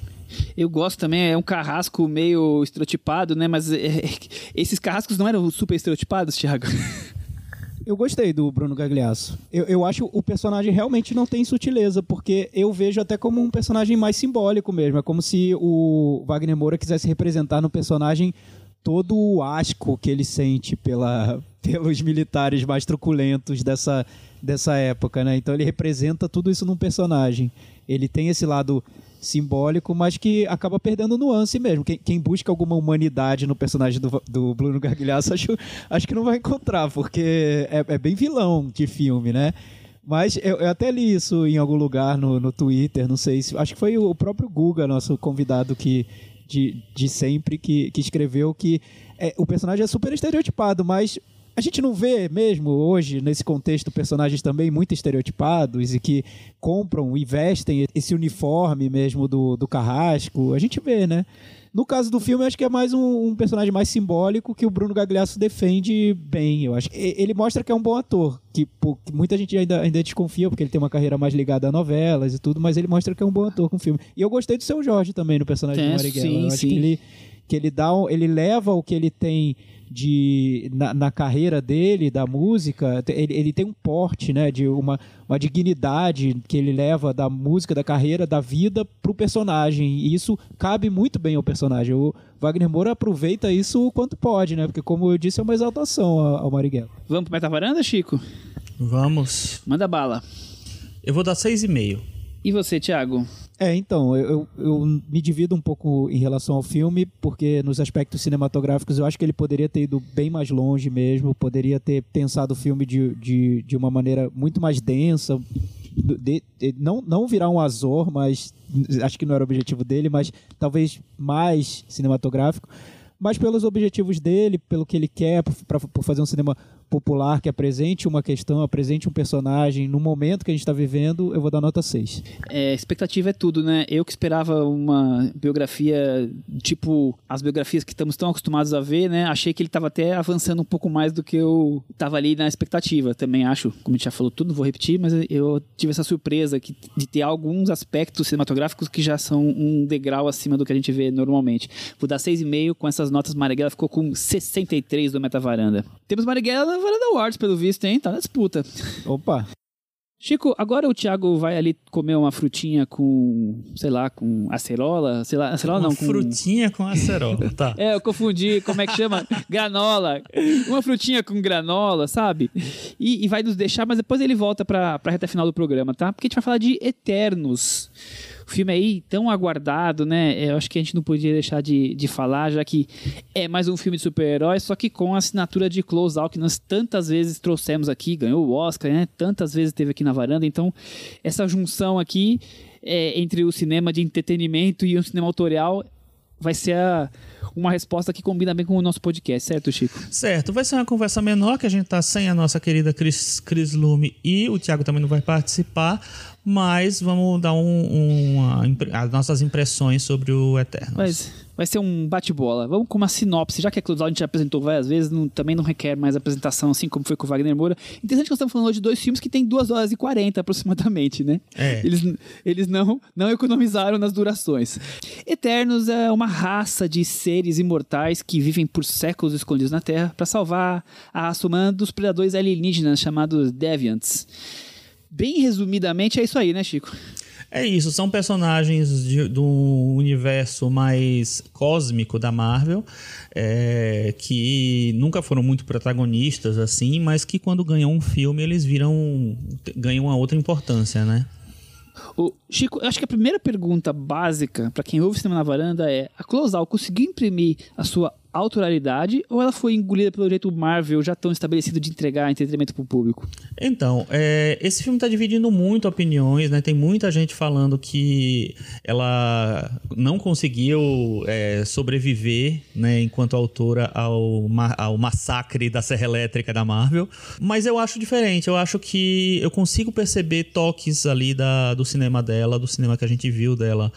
Eu gosto também, é um carrasco meio estereotipado, né? Mas é, é, esses carrascos não eram super estereotipados, Thiago? Eu gostei do Bruno Gagliasso. Eu, eu acho o personagem realmente não tem sutileza, porque eu vejo até como um personagem mais simbólico mesmo. É como se o Wagner Moura quisesse representar no personagem todo o asco que ele sente pela, pelos militares mais truculentos dessa, dessa época, né? Então ele representa tudo isso num personagem. Ele tem esse lado simbólico, mas que acaba perdendo nuance mesmo. Quem, quem busca alguma humanidade no personagem do, do Bruno Gagliasso, acho, acho que não vai encontrar, porque é, é bem vilão de filme, né? Mas eu, eu até li isso em algum lugar no, no Twitter, não sei se. Acho que foi o próprio Guga, nosso convidado que, de, de sempre, que, que escreveu que é, o personagem é super estereotipado, mas a gente não vê mesmo hoje, nesse contexto, personagens também muito estereotipados e que compram e vestem esse uniforme mesmo do, do carrasco. A gente vê, né? No caso do filme, eu acho que é mais um, um personagem mais simbólico que o Bruno Gagliasso defende bem. Eu acho ele mostra que é um bom ator, que, pô, que muita gente ainda, ainda desconfia porque ele tem uma carreira mais ligada a novelas e tudo, mas ele mostra que é um bom ator com o filme. E eu gostei do seu Jorge também no personagem É, do Marighella. sim, eu acho sim. que ele que ele dá ele leva o que ele tem de na, na carreira dele da música ele, ele tem um porte né de uma, uma dignidade que ele leva da música da carreira da vida pro personagem e isso cabe muito bem ao personagem o Wagner Moura aproveita isso o quanto pode né porque como eu disse é uma exaltação ao, Marighella Vamos pro Metavaranda, Chico? Vamos. Manda bala. Eu vou dar 6,5. E você, Thiago? É, então, eu, eu, me divido um pouco em relação ao filme, porque nos aspectos cinematográficos eu acho que ele poderia ter ido bem mais longe mesmo, poderia ter pensado o filme de, de, de uma maneira muito mais densa, de- de- não, não virar um Azor, mas acho que não era o objetivo dele, mas talvez mais cinematográfico. Mas pelos objetivos dele, pelo que ele quer, por fazer um cinema popular que apresente uma questão, apresente um personagem no momento que a gente está vivendo, eu vou dar nota 6. É, expectativa é tudo, né? Eu que esperava uma biografia tipo as biografias que estamos tão acostumados a ver, né? Achei que ele estava até avançando um pouco mais do que eu estava ali na expectativa. Também acho, como a gente já falou tudo, não vou repetir, mas eu tive essa surpresa que, de ter alguns aspectos cinematográficos que já são um degrau acima do que a gente vê normalmente. Vou dar 6,5 com essas notas. Marighella ficou com 63 do Metavaranda. Temos Marighella Varanda Awards, pelo visto, hein? Tá na disputa. Opa! Chico, agora o Thiago vai ali comer uma frutinha com, sei lá, com acerola, sei lá, acerola Uma não, com... frutinha com acerola, tá. É, eu confundi, como é que chama? granola. Uma frutinha com granola, sabe? E, e vai nos deixar, mas depois ele volta pra, pra reta final do programa, tá? Porque a gente vai falar de Eternos. O filme aí tão aguardado, né? Eu acho que a gente não podia deixar de, de falar, já que é mais um filme de super-herói, só que com a assinatura de Close Out que nós tantas vezes trouxemos aqui, ganhou o Oscar, né? Tantas vezes teve aqui na varanda. Então, essa junção aqui é, entre o cinema de entretenimento e o cinema autorial vai ser a- uma resposta que combina bem com o nosso podcast, certo, Chico? Certo, vai ser uma conversa menor, que a gente tá sem a nossa querida Cris Lume e o Thiago também não vai participar, mas vamos dar um, uma as nossas impressões sobre o Eterno. Mas vai ser um bate-bola. Vamos com uma sinopse, já que a Cloud a gente já apresentou várias vezes, não, também não requer mais apresentação, assim como foi com o Wagner Moura. Interessante que nós estamos falando de dois filmes que têm 2 horas e 40 aproximadamente, né? É. Eles, eles não, não economizaram nas durações. Eternos é uma raça de seres imortais que vivem por séculos escondidos na Terra para salvar a raça humana dos predadores alienígenas chamados Deviants. Bem resumidamente, é isso aí, né, Chico? É isso, são personagens de, do universo mais cósmico da Marvel, é, que nunca foram muito protagonistas assim, mas que quando ganham um filme eles viram ganham uma outra importância, né? O Chico, eu acho que a primeira pergunta básica para quem ouve Cinema na Varanda é: a Closal conseguiu imprimir a sua autoralidade ou ela foi engolida pelo jeito Marvel já tão estabelecido de entregar entretenimento para o público? Então, é, esse filme está dividindo muito opiniões, né? Tem muita gente falando que ela não conseguiu é, sobreviver, né, enquanto autora ao, ao massacre da Serra Elétrica da Marvel. Mas eu acho diferente. Eu acho que eu consigo perceber toques ali da, do cinema dela, do cinema que a gente viu dela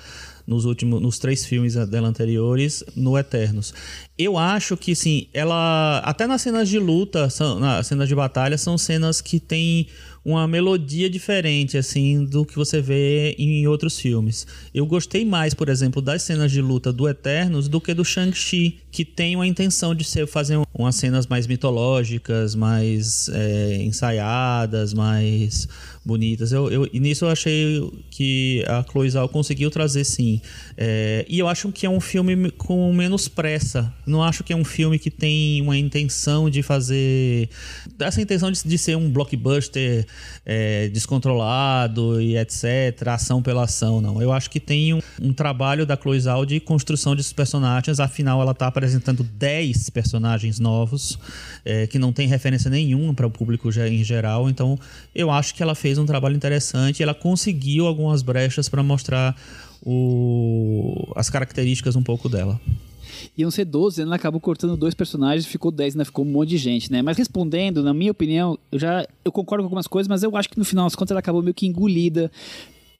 nos últimos nos três filmes dela anteriores no Eternos. Eu acho que sim, ela até nas cenas de luta, são, nas cenas de batalha são cenas que tem uma melodia diferente assim do que você vê em outros filmes. Eu gostei mais, por exemplo, das cenas de luta do Eternos do que do Shang-Chi, que tem uma intenção de ser fazer umas cenas mais mitológicas, mais é, ensaiadas, mais bonitas. Eu, eu, e nisso eu achei que a Chloe Zhao conseguiu trazer sim. É, e eu acho que é um filme com menos pressa. Não acho que é um filme que tem uma intenção de fazer. Essa intenção de, de ser um blockbuster é, descontrolado e etc. Ação pela ação, não. Eu acho que tem um, um trabalho da Chloe Zhao de construção desses personagens. Afinal, ela está apresentando 10 personagens novos é, que não tem referência nenhuma para o público em geral. Então, eu acho que ela fez um trabalho interessante. Ela conseguiu algumas brechas para mostrar o, as características um pouco dela. Iam ser 12, ela acabou cortando dois personagens, ficou 10, né? Ficou um monte de gente, né? Mas respondendo, na minha opinião, eu já eu concordo com algumas coisas, mas eu acho que no final das contas ela acabou meio que engolida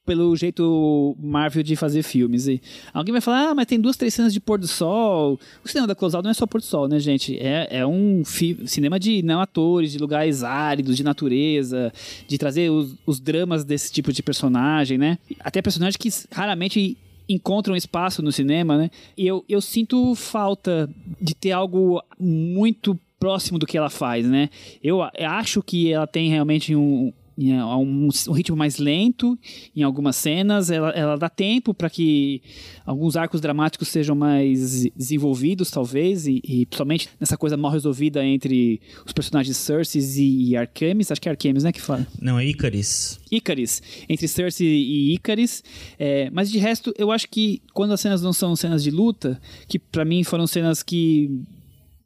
pelo jeito Marvel de fazer filmes. E alguém vai falar, ah, mas tem duas, três cenas de pôr do sol. O cinema da Close Out não é só pôr do sol, né, gente? É, é um cinema de não atores, de lugares áridos, de natureza, de trazer os, os dramas desse tipo de personagem, né? Até personagens que raramente encontram espaço no cinema, né? E eu, eu sinto falta de ter algo muito próximo do que ela faz, né? Eu acho que ela tem realmente um, um, um, ritmo mais lento em algumas cenas. Ela, ela dá tempo para que alguns arcos dramáticos sejam mais desenvolvidos, talvez, e, e principalmente nessa coisa mal resolvida entre os personagens Cersei e, e Artemis. Acho que é Artemis, né? Que fala. Não, é Icaris. Icaris. Entre Cersei e Icaris. É, mas de resto, eu acho que quando as cenas não são cenas de luta, que para mim foram cenas que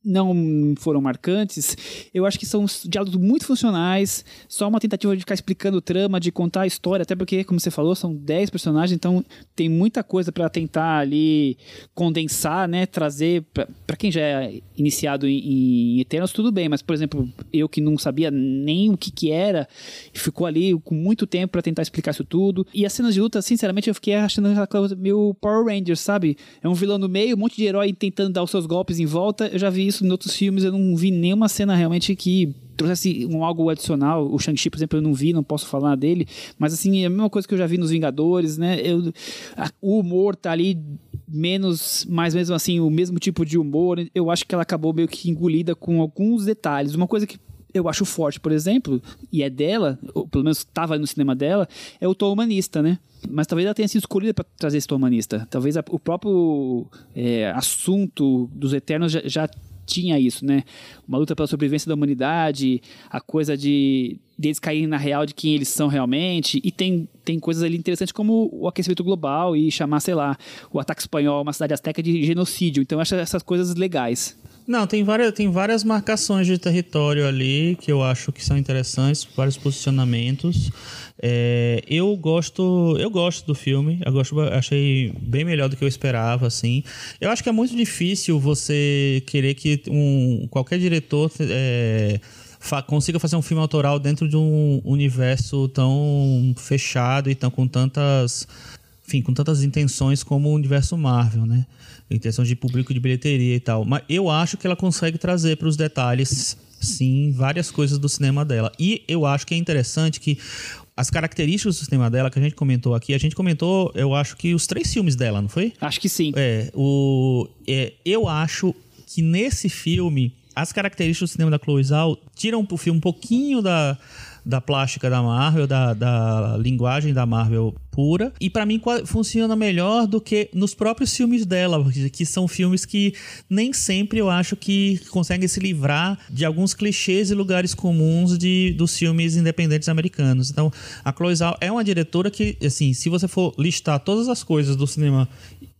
não foram marcantes, eu acho que são diálogos muito funcionais, só uma tentativa de ficar explicando o trama, de contar a história, até porque, como você falou, são 10 personagens, então tem muita coisa para tentar ali condensar, né, trazer para quem já é iniciado em, em Eternos, tudo bem, mas por exemplo, eu que não sabia nem o que que era, ficou ali com muito tempo para tentar explicar isso tudo, e as cenas de luta, sinceramente, eu fiquei achando aquela coisa meio Power Rangers, sabe? É um vilão no meio, um monte de herói tentando dar os seus golpes em volta, eu já vi isso em outros filmes, eu não vi nenhuma cena realmente que trouxesse um algo adicional. O Shang-Chi, por exemplo, eu não vi, não posso falar dele, mas assim, é a mesma coisa que eu já vi nos Vingadores, né? Eu, a, o humor tá ali menos, mas mesmo assim, o mesmo tipo de humor, eu acho que ela acabou meio que engolida com alguns detalhes. Uma coisa que eu acho forte, por exemplo, e é dela, ou pelo menos estava no cinema dela, é o tom humanista, né? Mas talvez ela tenha sido escolhida para trazer esse tom humanista. Talvez a, o próprio é, assunto dos Eternos já, já tinha isso, né? Uma luta pela sobrevivência da humanidade, a coisa de deles caírem na real de quem eles são realmente, e tem, tem coisas ali interessantes como o aquecimento global e chamar, sei lá, o ataque espanhol, uma cidade azteca de genocídio. Então eu acho essas coisas legais. Não, tem várias, tem várias marcações de território ali que eu acho que são interessantes, vários posicionamentos. É, eu gosto, eu gosto do filme. Eu gosto, achei bem melhor do que eu esperava, assim. Eu acho que é muito difícil você querer que um qualquer diretor é, consiga fazer um filme autoral dentro de um universo tão fechado e tão com tantas enfim, com tantas intenções como o universo Marvel, né? Intenção de público de bilheteria e tal. Mas eu acho que ela consegue trazer para os detalhes, sim, várias coisas do cinema dela. E eu acho que é interessante que as características do cinema dela que a gente comentou aqui, a gente comentou, eu acho que os três filmes dela, não foi? Acho que sim. É, o, é, eu acho que nesse filme, as características do cinema da Chloe Zhao tiram o filme um pouquinho da, da plástica da Marvel, da, da linguagem da Marvel pura. E para mim funciona melhor do que nos próprios filmes dela, que são filmes que nem sempre eu acho que conseguem se livrar de alguns clichês e lugares comuns de, dos filmes independentes americanos. Então, a Chloe Zhao é uma diretora que, assim, se você for listar todas as coisas do cinema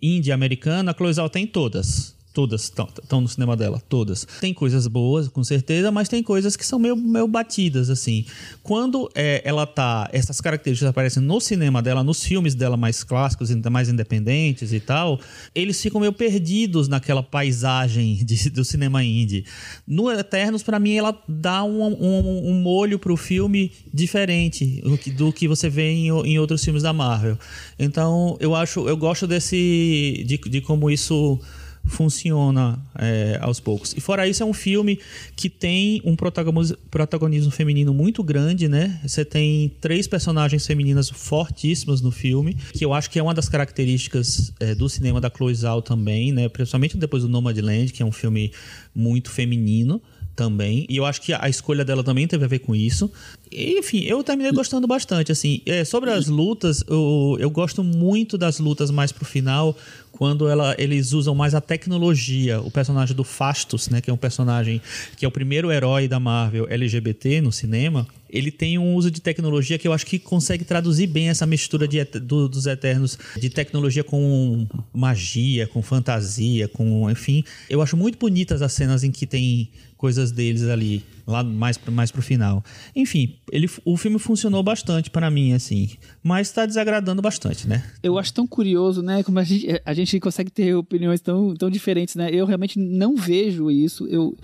indie americano, a Chloe Zhao tem todas. Todas estão no cinema dela, todas. Tem coisas boas, com certeza, mas tem coisas que são meio, meio batidas, assim. Quando é, ela tá. Essas características aparecem no cinema dela, nos filmes dela mais clássicos, mais independentes e tal, eles ficam meio perdidos naquela paisagem de, do cinema indie. No Eternos, para mim, ela dá um, um, um molho pro filme diferente do que, do que você vê em, em outros filmes da Marvel. Então, eu acho. Eu gosto desse. de, de como isso funciona é, aos poucos. E fora isso, é um filme que tem um protagonismo feminino muito grande, né? Você tem três personagens femininas fortíssimas no filme, que eu acho que é uma das características é, do cinema da Chloe Zhao também, né? Principalmente depois do Nomadland, que é um filme muito feminino também. E eu acho que a escolha dela também teve a ver com isso. Enfim, eu terminei gostando bastante, assim. É, sobre as lutas, eu, eu gosto muito das lutas mais pro final, quando ela, eles usam mais a tecnologia. O personagem do Fastos, né, que é um personagem que é o primeiro herói da Marvel LGBT no cinema, ele tem um uso de tecnologia que eu acho que consegue traduzir bem essa mistura de, do, dos Eternos de tecnologia com magia, com fantasia, com enfim. Eu acho muito bonitas as cenas em que tem coisas deles ali lá mais mais pro final. Enfim, ele, o filme funcionou bastante para mim assim, mas está desagradando bastante, né? Eu acho tão curioso, né, como a gente, a gente consegue ter opiniões tão, tão diferentes, né? Eu realmente não vejo isso, eu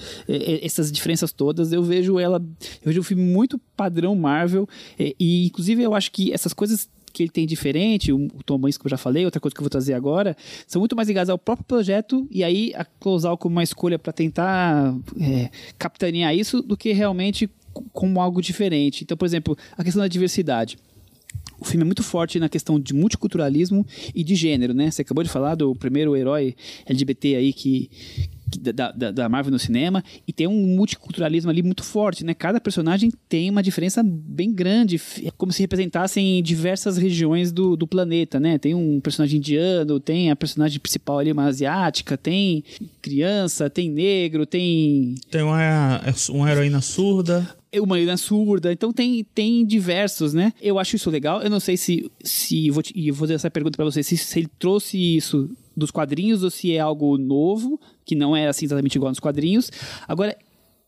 essas diferenças todas, eu vejo ela, eu vejo um filme muito padrão Marvel e, e inclusive eu acho que essas coisas que ele tem diferente, o, Tom Hanks que eu já falei, outra coisa que eu vou trazer agora, são muito mais ligadas ao próprio projeto e aí a Closal como uma escolha para tentar é, capitanear isso do que realmente como algo diferente. Então, por exemplo, a questão da diversidade. O filme é muito forte na questão de multiculturalismo e de gênero, né? Você acabou de falar do primeiro herói LGBT aí que, da, da, da, Marvel no cinema e tem um multiculturalismo ali muito forte, né? Cada personagem tem uma diferença bem grande, é como se representassem diversas regiões do, do planeta, né? Tem um personagem indiano, tem a personagem principal ali, uma asiática, tem criança, tem negro, tem... Tem uma, uma heroína surda uma heroína surda. Então tem, tem diversos, né? Eu acho isso legal. Eu não sei se. se vou, te, eu vou fazer essa pergunta para você: se, se ele trouxe isso dos quadrinhos ou se é algo novo, que não é assim exatamente igual nos quadrinhos. Agora,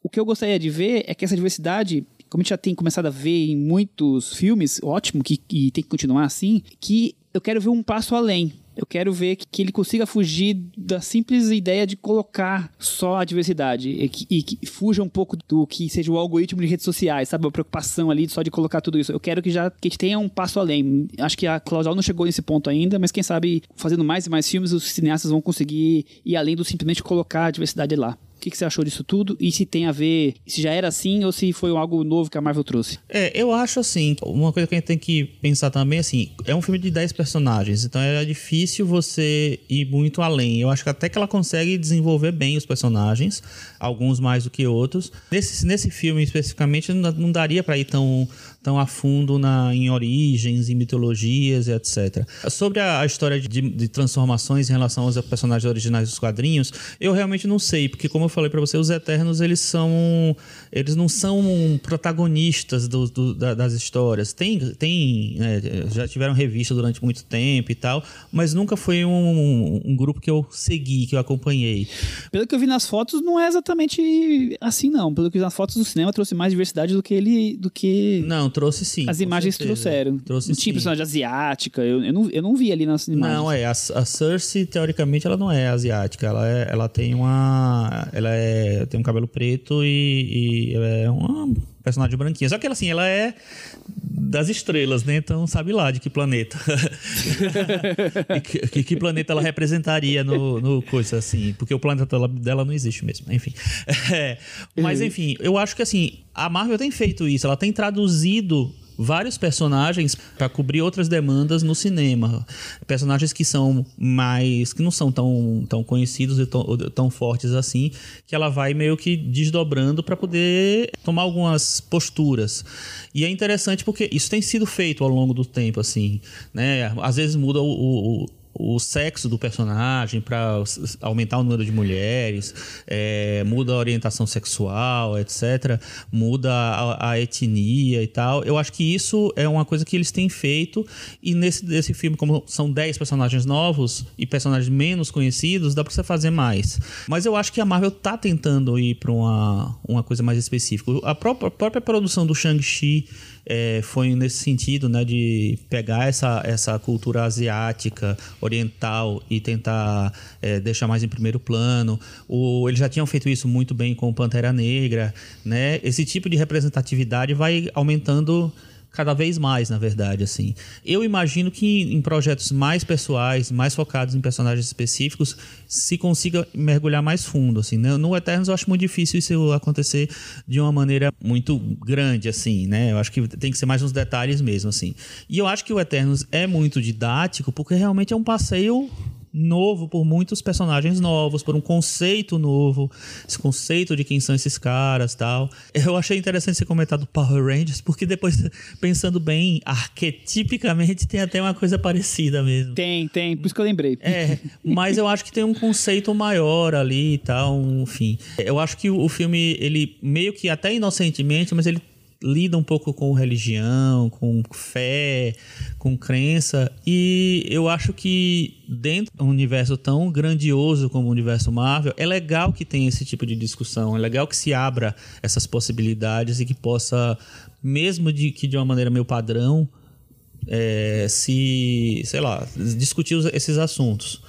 o que eu gostaria de ver é que essa diversidade como a gente já tem começado a ver em muitos filmes, ótimo, que, e tem que continuar assim, que eu quero ver um passo além. Eu quero ver que, ele consiga fugir da simples ideia de colocar só a diversidade e que, e que, fuja um pouco do que seja o algoritmo de redes sociais, sabe? A preocupação ali só de colocar tudo isso. Eu quero que já que a gente tenha um passo além. Acho que a Clausal não chegou nesse ponto ainda, mas quem sabe fazendo mais e mais filmes, os cineastas vão conseguir ir além do simplesmente colocar a diversidade lá. O que, que, você achou disso tudo? E se tem a ver, se já era assim ou se foi algo novo que a Marvel trouxe? É, eu acho assim, uma coisa que a gente tem que pensar também, assim, é um filme de 10 personagens, então é difícil você ir muito além. Eu acho que até que ela consegue desenvolver bem os personagens, alguns mais do que outros. Nesse, nesse filme especificamente, não, não daria para ir tão, tão a fundo na, em origens, em mitologias e etc. Sobre a, a história de, de, transformações em relação aos personagens originais dos quadrinhos, eu realmente não sei, porque como eu falei para você, os Eternos eles são, eles não são protagonistas do, do, da, das histórias. Tem, tem né, já tiveram revista durante muito tempo e tal, mas nunca foi um, um, grupo que eu segui, que eu acompanhei. Pelo que eu vi nas fotos, não é exatamente assim não. Pelo que eu vi nas fotos do cinema trouxe mais diversidade do que ele, do que não trouxe sim. As imagens certeza. trouxeram. Trouxe não tinha sim. personagem asiática, eu, eu, não, eu não vi ali nas imagens. Não, é. A, a Cersei, teoricamente, ela não é asiática. Ela, é, ela tem uma. Ela ela é, tem um cabelo preto e, e é uma personagem branquinha. Só que ela, assim, ela é das estrelas, né? Então sabe lá de que planeta. que, que, que, planeta ela representaria no, no coisa, assim. Porque o planeta dela, não existe mesmo. Enfim. É, mas, uhum. enfim, eu acho que, assim, a Marvel tem feito isso. Ela tem traduzido vários personagens para cobrir outras demandas no cinema. Personagens que são mais. que não são tão, tão conhecidos e tão, tão fortes assim, que ela vai meio que desdobrando para poder tomar algumas posturas. E é interessante porque isso tem sido feito ao longo do tempo, assim. Né? Às vezes muda o, o o sexo do personagem para aumentar o número de mulheres, é, muda a orientação sexual, etc., muda a, a, etnia e tal. Eu acho que isso é uma coisa que eles têm feito, e nesse desse filme, como são 10 personagens novos e personagens menos conhecidos, dá para você fazer mais. Mas eu acho que a Marvel tá tentando ir para uma, uma coisa mais específica. A própria, a própria produção do Shang-Chi é, foi nesse sentido, né, de pegar essa, essa cultura asiática, oriental e tentar é, deixar mais em primeiro plano. O, eles já tinham feito isso muito bem com Pantera Negra, né? Esse tipo de representatividade vai aumentando cada vez mais, na verdade, assim. Eu imagino que em projetos mais pessoais, mais focados em personagens específicos, se consiga mergulhar mais fundo, assim. Né? No Eternos eu acho muito difícil isso acontecer de uma maneira muito grande, assim, né? Eu acho que tem que ser mais uns detalhes mesmo, assim. E eu acho que o Eternos é muito didático porque realmente é um passeio novo por muitos personagens novos, por um conceito novo, esse conceito de quem são esses caras tal. Eu achei interessante você comentar do Power Rangers, porque depois, pensando bem, arquetipicamente tem até uma coisa parecida mesmo. Tem, tem, por isso que eu lembrei. É, mas eu acho que tem um conceito maior ali e tal, enfim. Eu acho que o filme, ele meio que até inocentemente, mas ele lida um pouco com religião, com fé, com crença. E eu acho que dentro de um universo tão grandioso como o universo Marvel, é legal que tenha esse tipo de discussão, é legal que se abra essas possibilidades e que possa, mesmo de que de uma maneira meio padrão, é, se, sei lá, discutir esses assuntos.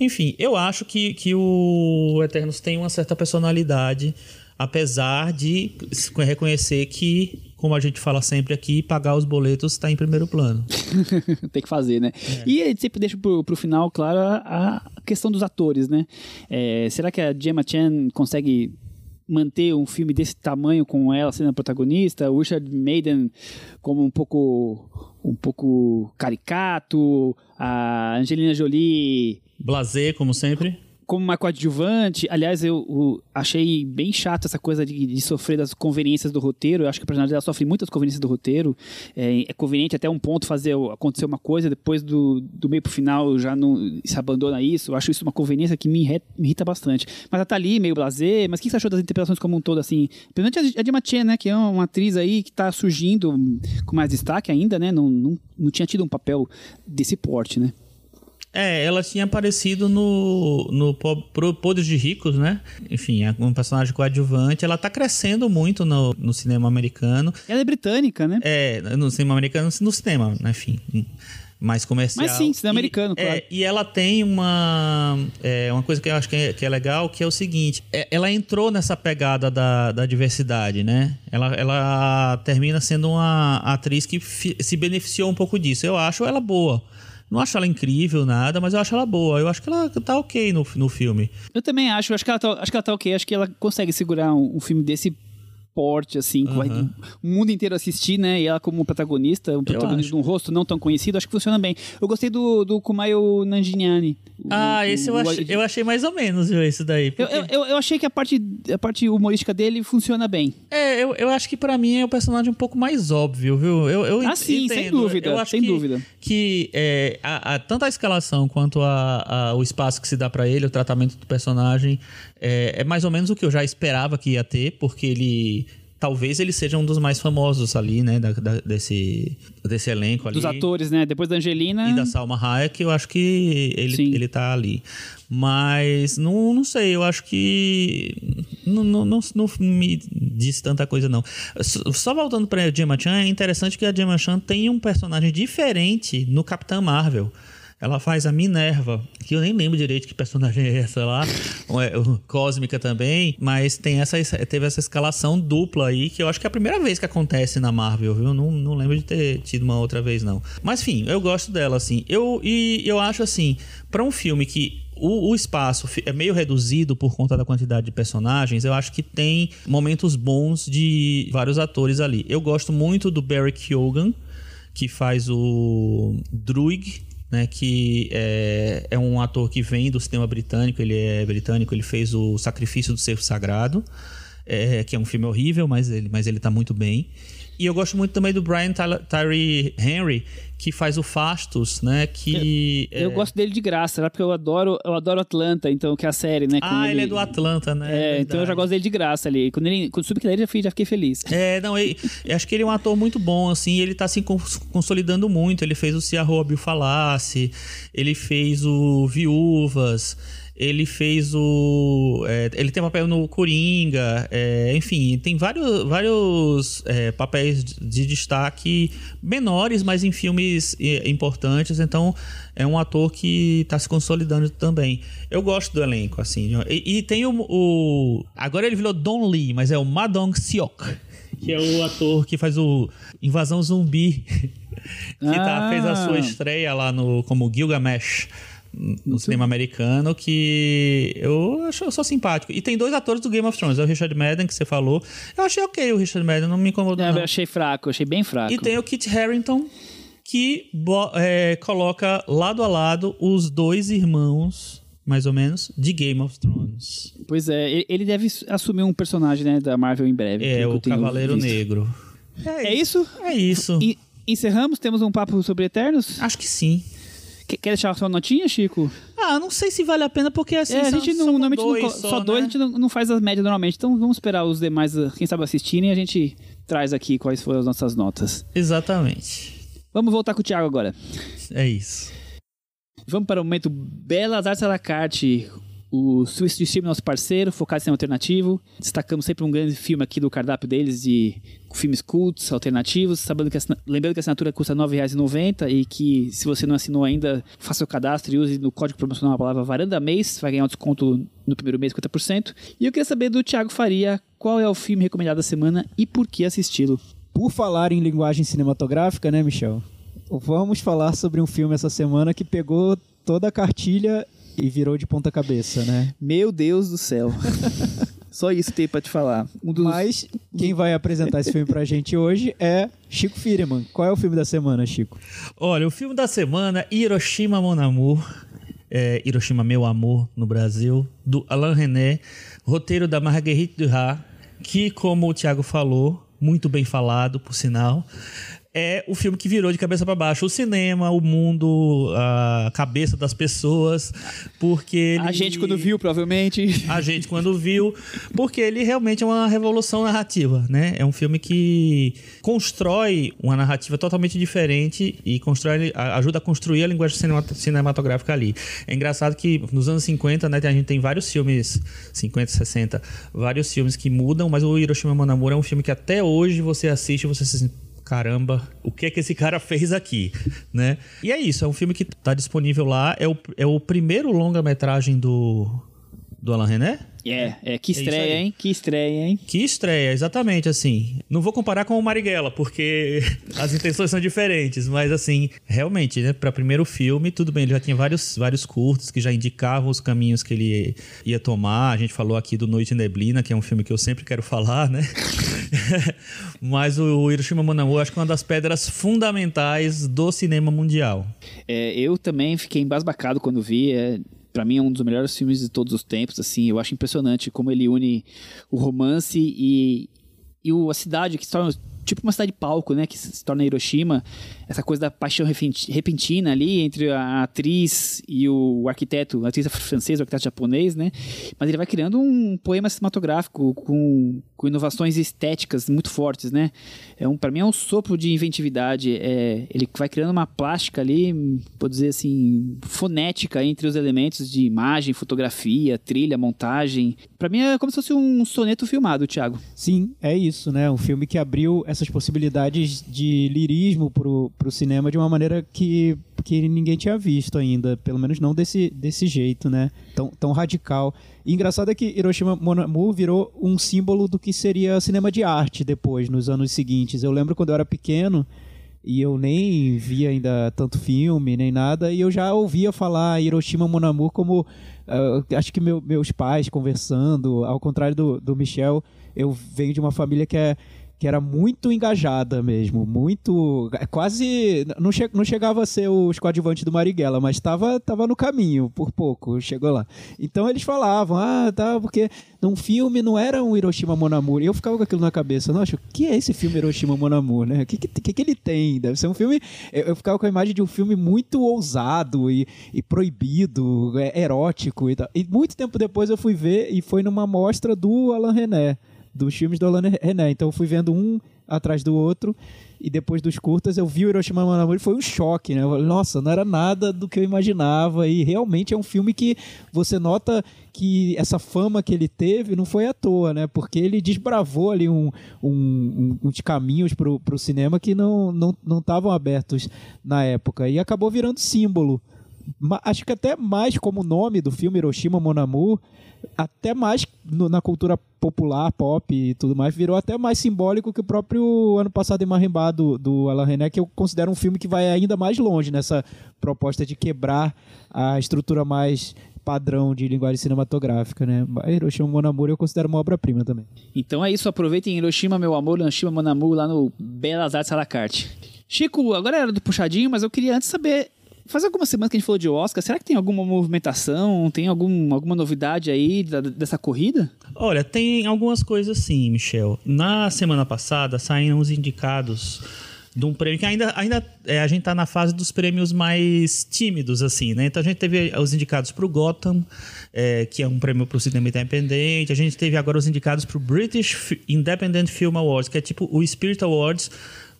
Enfim, eu acho que, que o Eternos tem uma certa personalidade apesar de reconhecer que como a gente fala sempre aqui, pagar os boletos está em primeiro plano. Tem que fazer, né? É. E a gente sempre deixa pro, pro final, claro, a, questão dos atores, né? É, será que a Gemma Chan consegue manter um filme desse tamanho com ela sendo a protagonista? O Richard Maiden como um pouco um pouco caricato, a Angelina Jolie Blazer, como sempre como uma coadjuvante, aliás, eu, eu, achei bem chato essa coisa de, de, sofrer das conveniências do roteiro. Eu acho que a personagem dela sofre muitas conveniências do roteiro. É, é conveniente até um ponto fazer acontecer uma coisa, depois do, do meio pro final já não se abandona isso. Eu acho isso uma conveniência que me, irrita, me irrita bastante. Mas ela tá ali, meio blazer. Mas o que você achou das interpretações como um todo, assim? Principalmente a Dima Chen, né? Que é uma atriz aí que tá surgindo com mais destaque ainda, né? Não, não, não tinha tido um papel desse porte, né? É, ela tinha aparecido no, no Podres de Ricos, né? Enfim, é um personagem coadjuvante. Ela tá crescendo muito no, no cinema americano. Ela é britânica, né? É, no cinema americano, no cinema, né? enfim mais comercial. Mas sim, cinema americano, é, claro. É, e ela tem uma, é, uma coisa que eu acho que é, que é legal, que é o seguinte: é, ela entrou nessa pegada da, da diversidade, né? Ela, ela termina sendo uma atriz que se beneficiou um pouco disso. Eu acho ela boa. Não acho ela incrível, nada, mas eu acho ela boa. Eu acho que ela tá ok no, no filme. Eu também acho. Acho que ela tá, acho que ela tá ok. Acho que ela consegue segurar um, um filme desse porte, assim, uhum. vai o mundo inteiro assistir, né? E ela como protagonista, um protagonista de um rosto não tão conhecido, acho que funciona bem. Eu gostei do, do Kumail Nanjiani. Ah, o, esse o, eu, achei, eu achei mais ou menos, viu, esse daí. Porque... Eu, eu, eu, achei que a parte, a parte humorística dele funciona bem. É, eu, eu acho que para mim é o personagem um pouco mais óbvio, viu? Eu, eu ah, sim, entendo. sem dúvida, eu acho sem que, dúvida. Que é, a, a, tanto a escalação quanto a, a, o espaço que se dá para ele, o tratamento do personagem, é, é mais ou menos o que eu já esperava que ia ter, porque ele talvez ele seja um dos mais famosos ali, né? Da, da, desse, desse elenco ali. Dos atores, né? Depois da Angelina. E da Salma Hayek, eu acho que ele, ele tá ali. Mas não, não sei, eu acho que não, não, não, não me diz tanta coisa, não. Só voltando pra Gemma Chan, é interessante que a Gemma Chan tem um personagem diferente no Capitão Marvel. Ela faz a Minerva, que eu nem lembro direito que personagem é essa lá, é, cósmica também, mas tem essa, teve essa escalação dupla aí, que eu acho que é a primeira vez que acontece na Marvel, viu? Não, não lembro de ter tido uma outra vez, não. Mas enfim, eu gosto dela, assim. Eu, e eu acho assim, para um filme que o, o, espaço é meio reduzido por conta da quantidade de personagens, eu acho que tem momentos bons de vários atores ali. Eu gosto muito do Barry Keoghan, que faz o Druig, né, que é, é, um ator que vem do cinema britânico, ele é britânico, ele fez o Sacrifício do Cervo Sagrado, é, que é um filme horrível, mas ele, mas ele tá muito bem. E eu gosto muito também do Brian Tyree Henry, que faz o Fastos, né? Que. Eu, é... eu gosto dele de graça, né? Porque eu adoro, eu adoro Atlanta, então, que é a série, né? ah, ele... ele... é do Atlanta, né? É, então eu já gosto dele de graça ali. Quando ele quando subi que ele já, já fiquei feliz. É, não, eu, eu acho que ele é um ator muito bom, assim, ele tá se consolidando muito. Ele fez o Se a Rua Falasse, ele fez o Viúvas. Ele fez o. É, ele tem papel no Coringa, é, enfim, tem vários, vários é, papéis de destaque menores, mas em filmes importantes. Então é um ator que está se consolidando também. Eu gosto do elenco, assim. E, e tem o, o, Agora ele virou Don Lee, mas é o Madong Seok, que é o ator que faz o Invasão Zumbi. que ah. tá, fez a sua ah. estreia lá no como Gilgamesh no cinema americano que eu acho sou simpático. E tem dois atores do Game of Thrones, é o Richard Madden, que você falou. Eu achei ok o Richard Madden, não me incomodou. Não, não. Eu achei fraco, eu achei bem fraco. E tem o Kit Harington, que é, coloca lado a lado os dois irmãos mais ou menos, de Game of Thrones. Pois é, ele deve assumir um personagem né, da Marvel em breve. É, o Cavaleiro visto. Negro. É, é isso? É isso. E, encerramos? Temos um papo sobre Eternos? Acho que sim. Quer deixar sua notinha, Chico? Ah, não sei se vale a pena, porque assim. É, a gente não, normalmente dois não, só, só dois, né? a gente não, não, faz as médias normalmente. Então vamos esperar os demais, quem sabe, assistirem e a gente traz aqui quais foram as nossas notas. Exatamente. Vamos voltar com o Thiago agora. É isso. Vamos para o momento Belas Artes à la carte o Swiss Stream, nosso parceiro, focado em cinema alternativo. Destacamos sempre um grande filme aqui do cardápio deles de filmes cultos, alternativos. Sabendo que lembrando que a assinatura custa R$ 9,90 e que se você não assinou ainda, faça o cadastro e use no código promocional a palavra varanda mês, vai ganhar um desconto no primeiro mês 50%. E eu queria saber do Thiago Faria qual é o filme recomendado da semana e por que assisti-lo. Por falar em linguagem cinematográfica, né, Michel? Vamos falar sobre um filme essa semana que pegou toda a cartilha e virou de ponta cabeça, né? Meu Deus do céu. Só isso tem pra te falar. Um dos... Mas quem vai apresentar esse filme pra gente hoje é Chico Firman. Qual é o filme da semana, Chico? Olha, o filme da semana, Hiroshima Mon Amour. É, Hiroshima Meu Amor, no Brasil, do Alain René. Roteiro da Marguerite Duras, que, como o Thiago falou, muito bem falado, por sinal é o filme que virou de cabeça para baixo o cinema, o mundo, a cabeça das pessoas, porque ele... a gente quando viu provavelmente a gente quando viu, porque ele realmente é uma revolução narrativa, né? É um filme que constrói uma narrativa totalmente diferente e constrói ajuda a construir a linguagem cinematográfica ali. É engraçado que nos anos 50, né, a gente tem vários filmes 50, 60, vários filmes que mudam, mas o Hiroshima Mon Amour é um filme que até hoje você assiste você se caramba, o que é que esse cara fez aqui, né? E é isso, é um filme que está disponível lá, é o, é o primeiro longa-metragem do, do Alain René? É, é que é estreia, é hein? Que estreia, hein? Que estreia, exatamente, assim. Não vou comparar com o Marighella, porque as intenções são diferentes, mas assim, realmente, né, para primeiro filme, tudo bem, ele já tinha vários, vários curtos que já indicavam os caminhos que ele ia tomar. A gente falou aqui do Noite Neblina, que é um filme que eu sempre quero falar, né? mas o Hiroshima Mon Amour, acho que é uma das pedras fundamentais do cinema mundial. É, eu também fiquei embasbacado quando vi. É para mim é um dos melhores filmes de todos os tempos, assim, eu acho impressionante como ele une o romance e, e o, a cidade que se torna tipo uma cidade palco, né, que se torna Hiroshima, essa coisa da paixão repentina ali entre a atriz e o arquiteto, a atriz francesa, o arquiteto japonês, né? Mas ele vai criando um poema cinematográfico com, com inovações estéticas muito fortes, né? É um, para mim é um sopro de inventividade. É, ele vai criando uma plástica ali, vou dizer assim, fonética entre os elementos de imagem, fotografia, trilha, montagem. Para mim é como se fosse um soneto filmado, Thiago. Sim, é isso, né? Um filme que abriu essa essas possibilidades de lirismo pro, pro cinema de uma maneira que, que ninguém tinha visto ainda, pelo menos não desse, desse jeito, né? Tão, tão radical. E engraçado é que Hiroshima Mon Amour virou um símbolo do que seria cinema de arte depois, nos anos seguintes. Eu lembro quando eu era pequeno e eu nem via ainda tanto filme, nem nada, e eu já ouvia falar Hiroshima Mon Amour como uh, acho que meu, meus pais conversando, ao contrário do, do Michel, eu venho de uma família que é que era muito engajada mesmo, muito. quase. Não, che, não chegava a ser os coadjuvantes do Marighella, mas estava tava no caminho, por pouco, chegou lá. Então eles falavam, ah, tá, porque num filme não era um Hiroshima Mon Amour. E eu ficava com aquilo na cabeça, nossa, o que é esse filme Hiroshima Mon Amour, né? O que, que, que, ele tem? Deve ser um filme. Eu, eu, ficava com a imagem de um filme muito ousado e, e proibido, é, erótico e tal. E muito tempo depois eu fui ver e foi numa mostra do Alain René dos filmes do Alan René. Então eu fui vendo um atrás do outro e depois dos curtas eu vi o Hiroshima Mon Amour e foi um choque, né? Nossa, não era nada do que eu imaginava e realmente é um filme que você nota que essa fama que ele teve não foi à toa, né? Porque ele desbravou ali um, um, uns caminhos para o cinema que não estavam não, não abertos na época e acabou virando símbolo. Acho que até mais como nome do filme Hiroshima Mon Amour, até mais no, na cultura popular, pop e tudo mais, virou até mais simbólico que o próprio ano passado em Marimbá do, do Alain René, que eu considero um filme que vai ainda mais longe nessa proposta de quebrar a estrutura mais padrão de linguagem cinematográfica, né? Hiroshima Mon Amour eu considero uma obra-prima também. Então é isso, aproveitem Hiroshima Meu Amor, Hiroshima Mon Amour lá no Belas Artes à la carte. Chico, agora era do puxadinho, mas eu queria antes saber Faz algumas semanas que a gente falou de Oscar, será que tem alguma movimentação, tem algum, alguma novidade aí da, dessa corrida? Olha, tem algumas coisas sim, Michel. Na semana passada saíram os indicados de um prêmio que ainda, ainda é, a gente está na fase dos prêmios mais tímidos, assim, né? Então a gente teve os indicados para o Gotham, é, que é um prêmio para o cinema independente. A gente teve agora os indicados para o British Independent Film Awards, que é tipo o Spirit Awards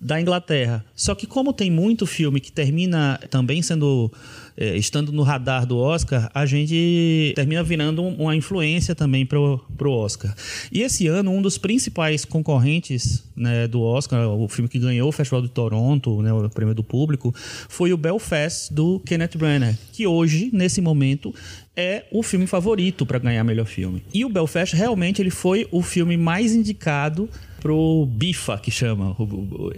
da Inglaterra. Só que como tem muito filme que termina também sendo é, estando no radar do Oscar, a gente termina virando uma influência também pro, pro Oscar. E esse ano um dos principais concorrentes né, do Oscar, o filme que ganhou o Festival de Toronto, né, o prêmio do público, foi o Belfast do Kenneth Branagh, que hoje nesse momento é o filme favorito para ganhar melhor filme. E o Belfast realmente ele foi o filme mais indicado pro BIFA, que chama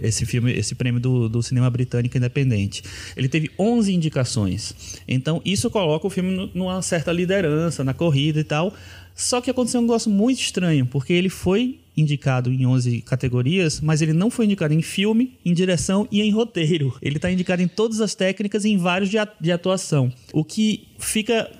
esse filme, esse prêmio do, do cinema britânico independente. Ele teve 11 indicações. Então, isso coloca o filme numa certa liderança na corrida e tal. Só que aconteceu um negócio muito estranho, porque ele foi indicado em 11 categorias, mas ele não foi indicado em filme, em direção e em roteiro. Ele está indicado em todas as técnicas e em vários de atuação. O que fica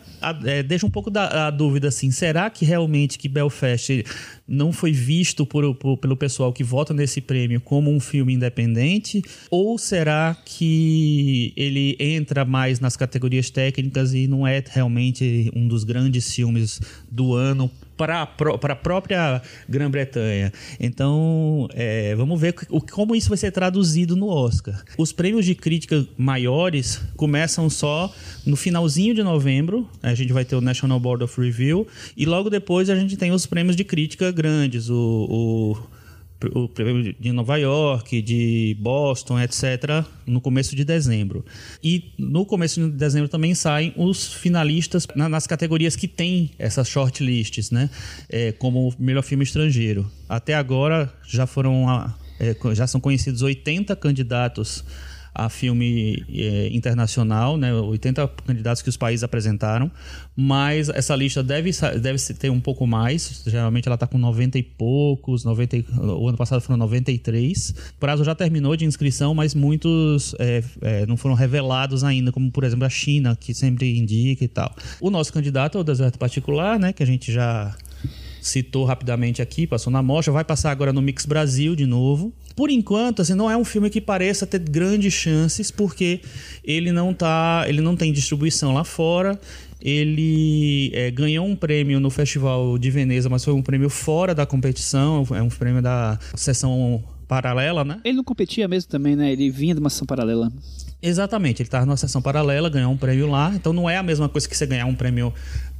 é, deixa um pouco da dúvida assim, será que realmente que Belfast não foi visto por, por, pelo pessoal que vota nesse prêmio como um filme independente? Ou será que ele entra mais nas categorias técnicas e não é realmente um dos grandes filmes do ano para a própria Grã-Bretanha. Então, é, vamos ver o, como isso vai ser traduzido no Oscar. Os prêmios de crítica maiores começam só no finalzinho de novembro. A gente vai ter o National Board of Review. E logo depois a gente tem os prêmios de crítica grandes. o, o o prêmio de Nova York, de Boston, etc., no começo de dezembro. E no começo de dezembro também saem os finalistas nas categorias que tem essas shortlists, né? É, como melhor filme estrangeiro. Até agora já foram é, já são conhecidos 80 candidatos a filme é, internacional, né? 80 candidatos que os países apresentaram, mas essa lista deve, deve ter um pouco mais. Geralmente ela está com 90 e poucos, 90, o ano passado foram 93. O prazo já terminou de inscrição, mas muitos é, é, não foram revelados ainda, como por exemplo a China, que sempre indica e tal. O nosso candidato é o Deserto Particular, né? Que a gente já citou rapidamente aqui, passou na mostra, vai passar agora no Mix Brasil de novo. Por enquanto, assim, não é um filme que pareça ter grandes chances, porque ele não tá, ele não tem distribuição lá fora. Ele é, ganhou um prêmio no Festival de Veneza, mas foi um prêmio fora da competição, é um prêmio da sessão paralela, né? Ele não competia mesmo também, né? Ele vinha de uma sessão paralela. Exatamente, ele estava numa sessão paralela, ganhou um prêmio lá, então não é a mesma coisa que você ganhar um prêmio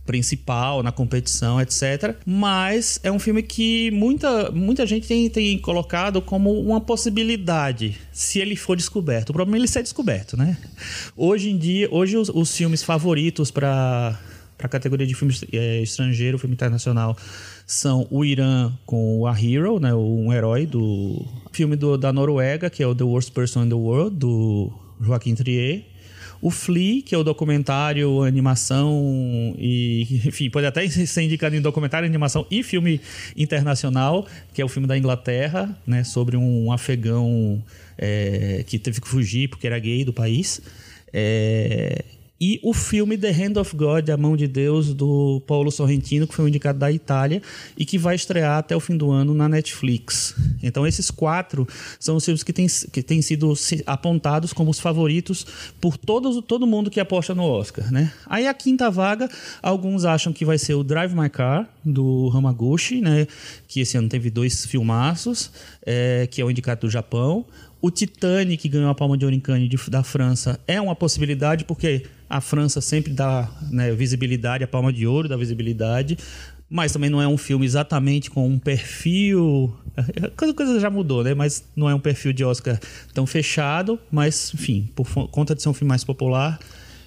principal na competição, etc. Mas é um filme que muita, muita gente tem, tem colocado como uma possibilidade se ele for descoberto. O problema é ele ser descoberto, né? Hoje em dia, hoje os, os filmes favoritos para a categoria de filme é, estrangeiro, filme internacional, são o Irã com A Hero, né, um herói do filme do, da Noruega, que é o The Worst Person in the World, do Joaquim Trier. O Flea, que é o documentário, animação e, enfim, pode até ser indicado em documentário, animação e filme internacional, que é o filme da Inglaterra, né, sobre um afegão é, que teve que fugir porque era gay do país. É, e o filme The Hand of God, A Mão de Deus, do Paulo Sorrentino, que foi um indicado da Itália e que vai estrear até o fim do ano na Netflix. Então, esses quatro são os filmes que têm, que têm sido apontados como os favoritos por todos, todo mundo que aposta no Oscar. Né? Aí, a quinta vaga, alguns acham que vai ser o Drive My Car, do Hamaguchi, né? que esse ano teve dois filmaços, é, que é o indicado do Japão. O Titanic, ganhou a Palma de Ouro em Cannes da França, é uma possibilidade, porque a França sempre dá né, visibilidade, a Palma de Ouro dá visibilidade, mas também não é um filme exatamente com um perfil. A coisa já mudou, né? Mas não é um perfil de Oscar tão fechado, mas, enfim, por conta de ser um filme mais popular,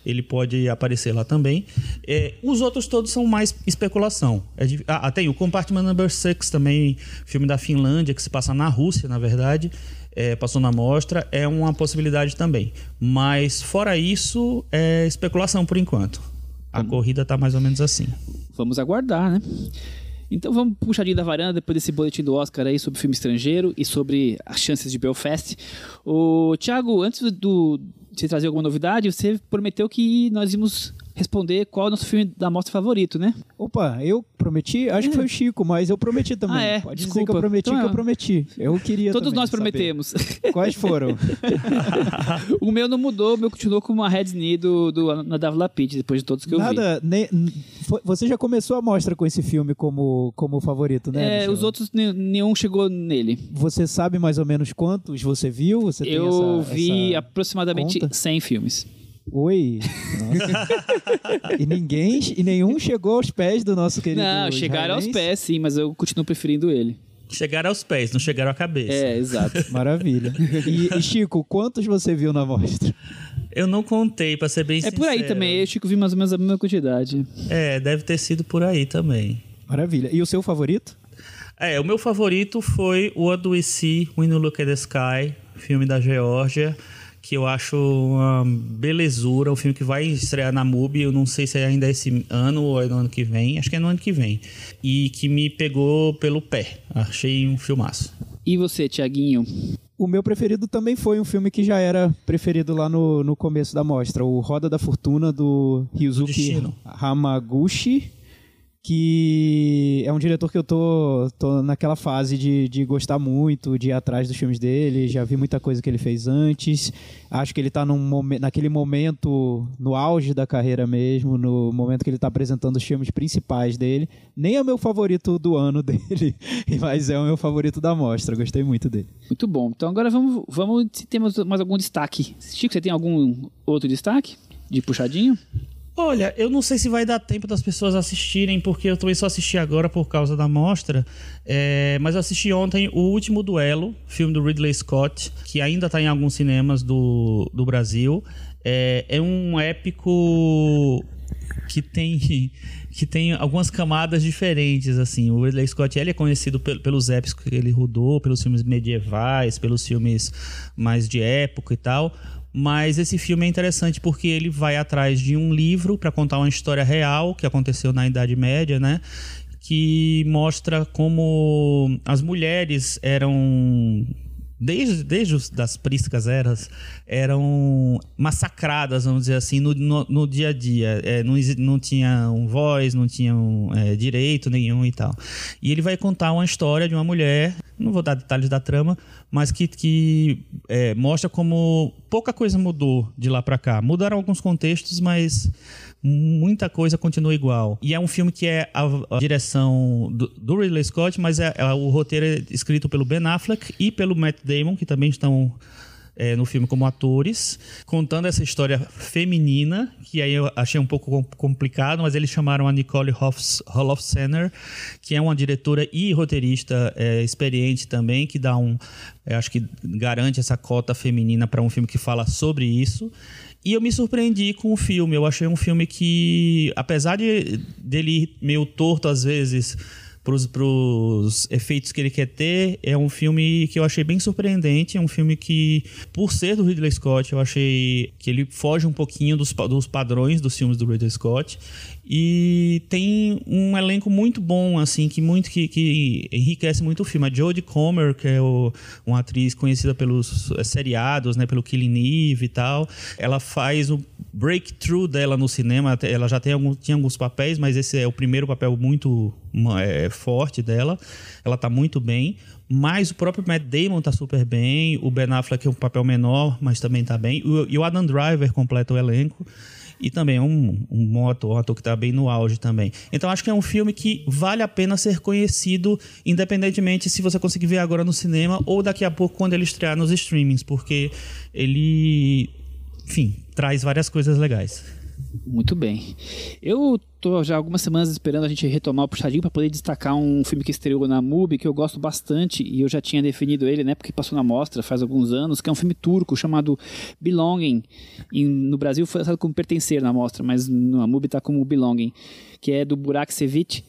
ele pode aparecer lá também. É, os outros todos são mais especulação. É de, ah, tem o Compartment Number 6 também, filme da Finlândia, que se passa na Rússia, na verdade é, passou na mostra, é uma possibilidade também. Mas fora isso, é especulação por enquanto. A corrida está mais ou menos assim. Vamos aguardar, né? Então vamos puxadinho da varanda depois desse boletim do Oscar aí sobre filme estrangeiro e sobre as chances de Belfast. O Thiago, antes do, de você trazer alguma novidade, você prometeu que nós íamos responder qual é o nosso filme da mostra favorito, né? Opa, eu prometi? Acho é. que foi o Chico, mas eu prometi também. Ah, é? Pode Desculpa. dizer que eu prometi então, que eu é. prometi. Eu queria Todos nós prometemos. Quais foram? o meu não mudou, o meu continuou com uma Red Knee do, do Nadav Lapid, depois de todos que eu Nada, vi. Ne, você já começou a mostra com esse filme como, como favorito, né? É, Michel? os outros nenhum chegou nele. Você sabe mais ou menos quantos você viu? Você eu essa, vi essa aproximadamente conta? 100 filmes. Oi. e ninguém, e nenhum chegou aos pés do nosso querido. Não, chegaram aos pés, sim, mas eu continuo preferindo ele. Chegaram aos pés, não chegaram à cabeça. É, exato. Maravilha. E, e, Chico, quantos você viu na mostra? Eu não contei, pra ser bem é sincero. É por aí também, eu Chico vi mais ou menos a mesma quantidade. É, deve ter sido por aí também. Maravilha. E o seu favorito? É, o meu favorito foi What Do We See When You Look at the Sky, filme da Geórgia que eu acho uma belezura, um filme que vai estrear na MUBI, eu não sei se é ainda esse ano ou é no ano que vem, acho que é no ano que vem, e que me pegou pelo pé, achei um filmaço. E você, Tiaguinho? O meu preferido também foi um filme que já era preferido lá no, no começo da mostra, o Roda da Fortuna do Ryuzuki Hamaguchi que é um diretor que eu tô, tô naquela fase de, de gostar muito, de ir atrás dos filmes dele, já vi muita coisa que ele fez antes. Acho que ele está num naquele momento, no auge da carreira mesmo, no momento que ele está apresentando os filmes principais dele. Nem é o meu favorito do ano dele, mas é o meu favorito da mostra. Gostei muito dele. Muito bom. Então agora vamos, vamos se temos mais algum destaque. Chico, você tem algum outro destaque de puxadinho? Olha, eu não sei se vai dar tempo das pessoas assistirem, porque eu também só assisti agora por causa da mostra. É, mas eu assisti ontem o último duelo, filme do Ridley Scott, que ainda está em alguns cinemas do, do Brasil. É, é um épico que tem que tem algumas camadas diferentes assim o Ridley Scott ele é conhecido pelos épicos que ele rodou pelos filmes medievais pelos filmes mais de época e tal mas esse filme é interessante porque ele vai atrás de um livro para contar uma história real que aconteceu na Idade Média, né? Que mostra como as mulheres eram desde, desde os, das prísticas eras, eram massacradas, vamos dizer assim, no, no, no dia a dia. É, não, não tinham voz, não tinham é, direito nenhum e tal. E ele vai contar uma história de uma mulher, não vou dar detalhes da trama, mas que, que é, mostra como pouca coisa mudou de lá para cá. Mudaram alguns contextos, mas muita coisa continua igual. E é um filme que é a, a direção do, do, Ridley Scott, mas é, é, o roteiro é escrito pelo Ben Affleck e pelo Matt Damon, que também estão é, no filme como atores, contando essa história feminina, que aí eu achei um pouco complicado, mas eles chamaram a Nicole Holofcener, que é uma diretora e roteirista é, experiente também, que dá um. acho que garante essa cota feminina para um filme que fala sobre isso. E eu me surpreendi com o filme. Eu achei um filme que, apesar de dele ir meio torto às vezes para os efeitos que ele quer ter. É um filme que eu achei bem surpreendente. É um filme que, por ser do Ridley Scott, eu achei que ele foge um pouquinho dos, dos padrões dos filmes do Ridley Scott. E tem um elenco muito bom, assim, que muito que, que enriquece muito o filme. A Jodie Comer, que é o, uma atriz conhecida pelos é, seriados, né, pelo Killing Eve e tal. Ela faz o breakthrough dela no cinema. Ela já tem algum, tinha alguns papéis, mas esse é o primeiro papel muito é, forte dela. Ela tá muito bem. Mas o próprio Matt Damon tá super bem. O Ben Affleck é um papel menor, mas também tá bem. E o Adam Driver completa o elenco e também é um, um bom ator, um ator que está bem no auge também. Então acho que é um filme que vale a pena ser conhecido, independentemente se você conseguir ver agora no cinema ou daqui a pouco quando ele estrear nos streamings, porque ele, enfim, traz várias coisas legais. Muito bem. Eu tô já algumas semanas esperando a gente retomar o puxadinho para poder destacar um filme que estreou na MUBI que eu gosto bastante e eu já tinha definido ele, né, porque passou na mostra faz alguns anos, que é um filme turco chamado Belonging. E no Brasil foi lançado como Pertencer na mostra, mas na MUBI tá como Belonging, que é do Burak Sevic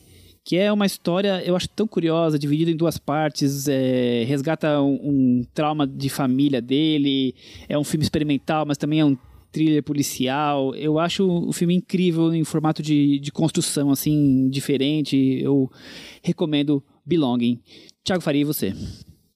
que é uma história, eu acho tão curiosa, dividida em duas partes, é, resgata um, um, trauma de família dele, é um filme experimental, mas também é um thriller policial. Eu acho o filme incrível em formato de, de construção, assim, diferente. Eu recomendo Belonging. Tiago Faria, e você?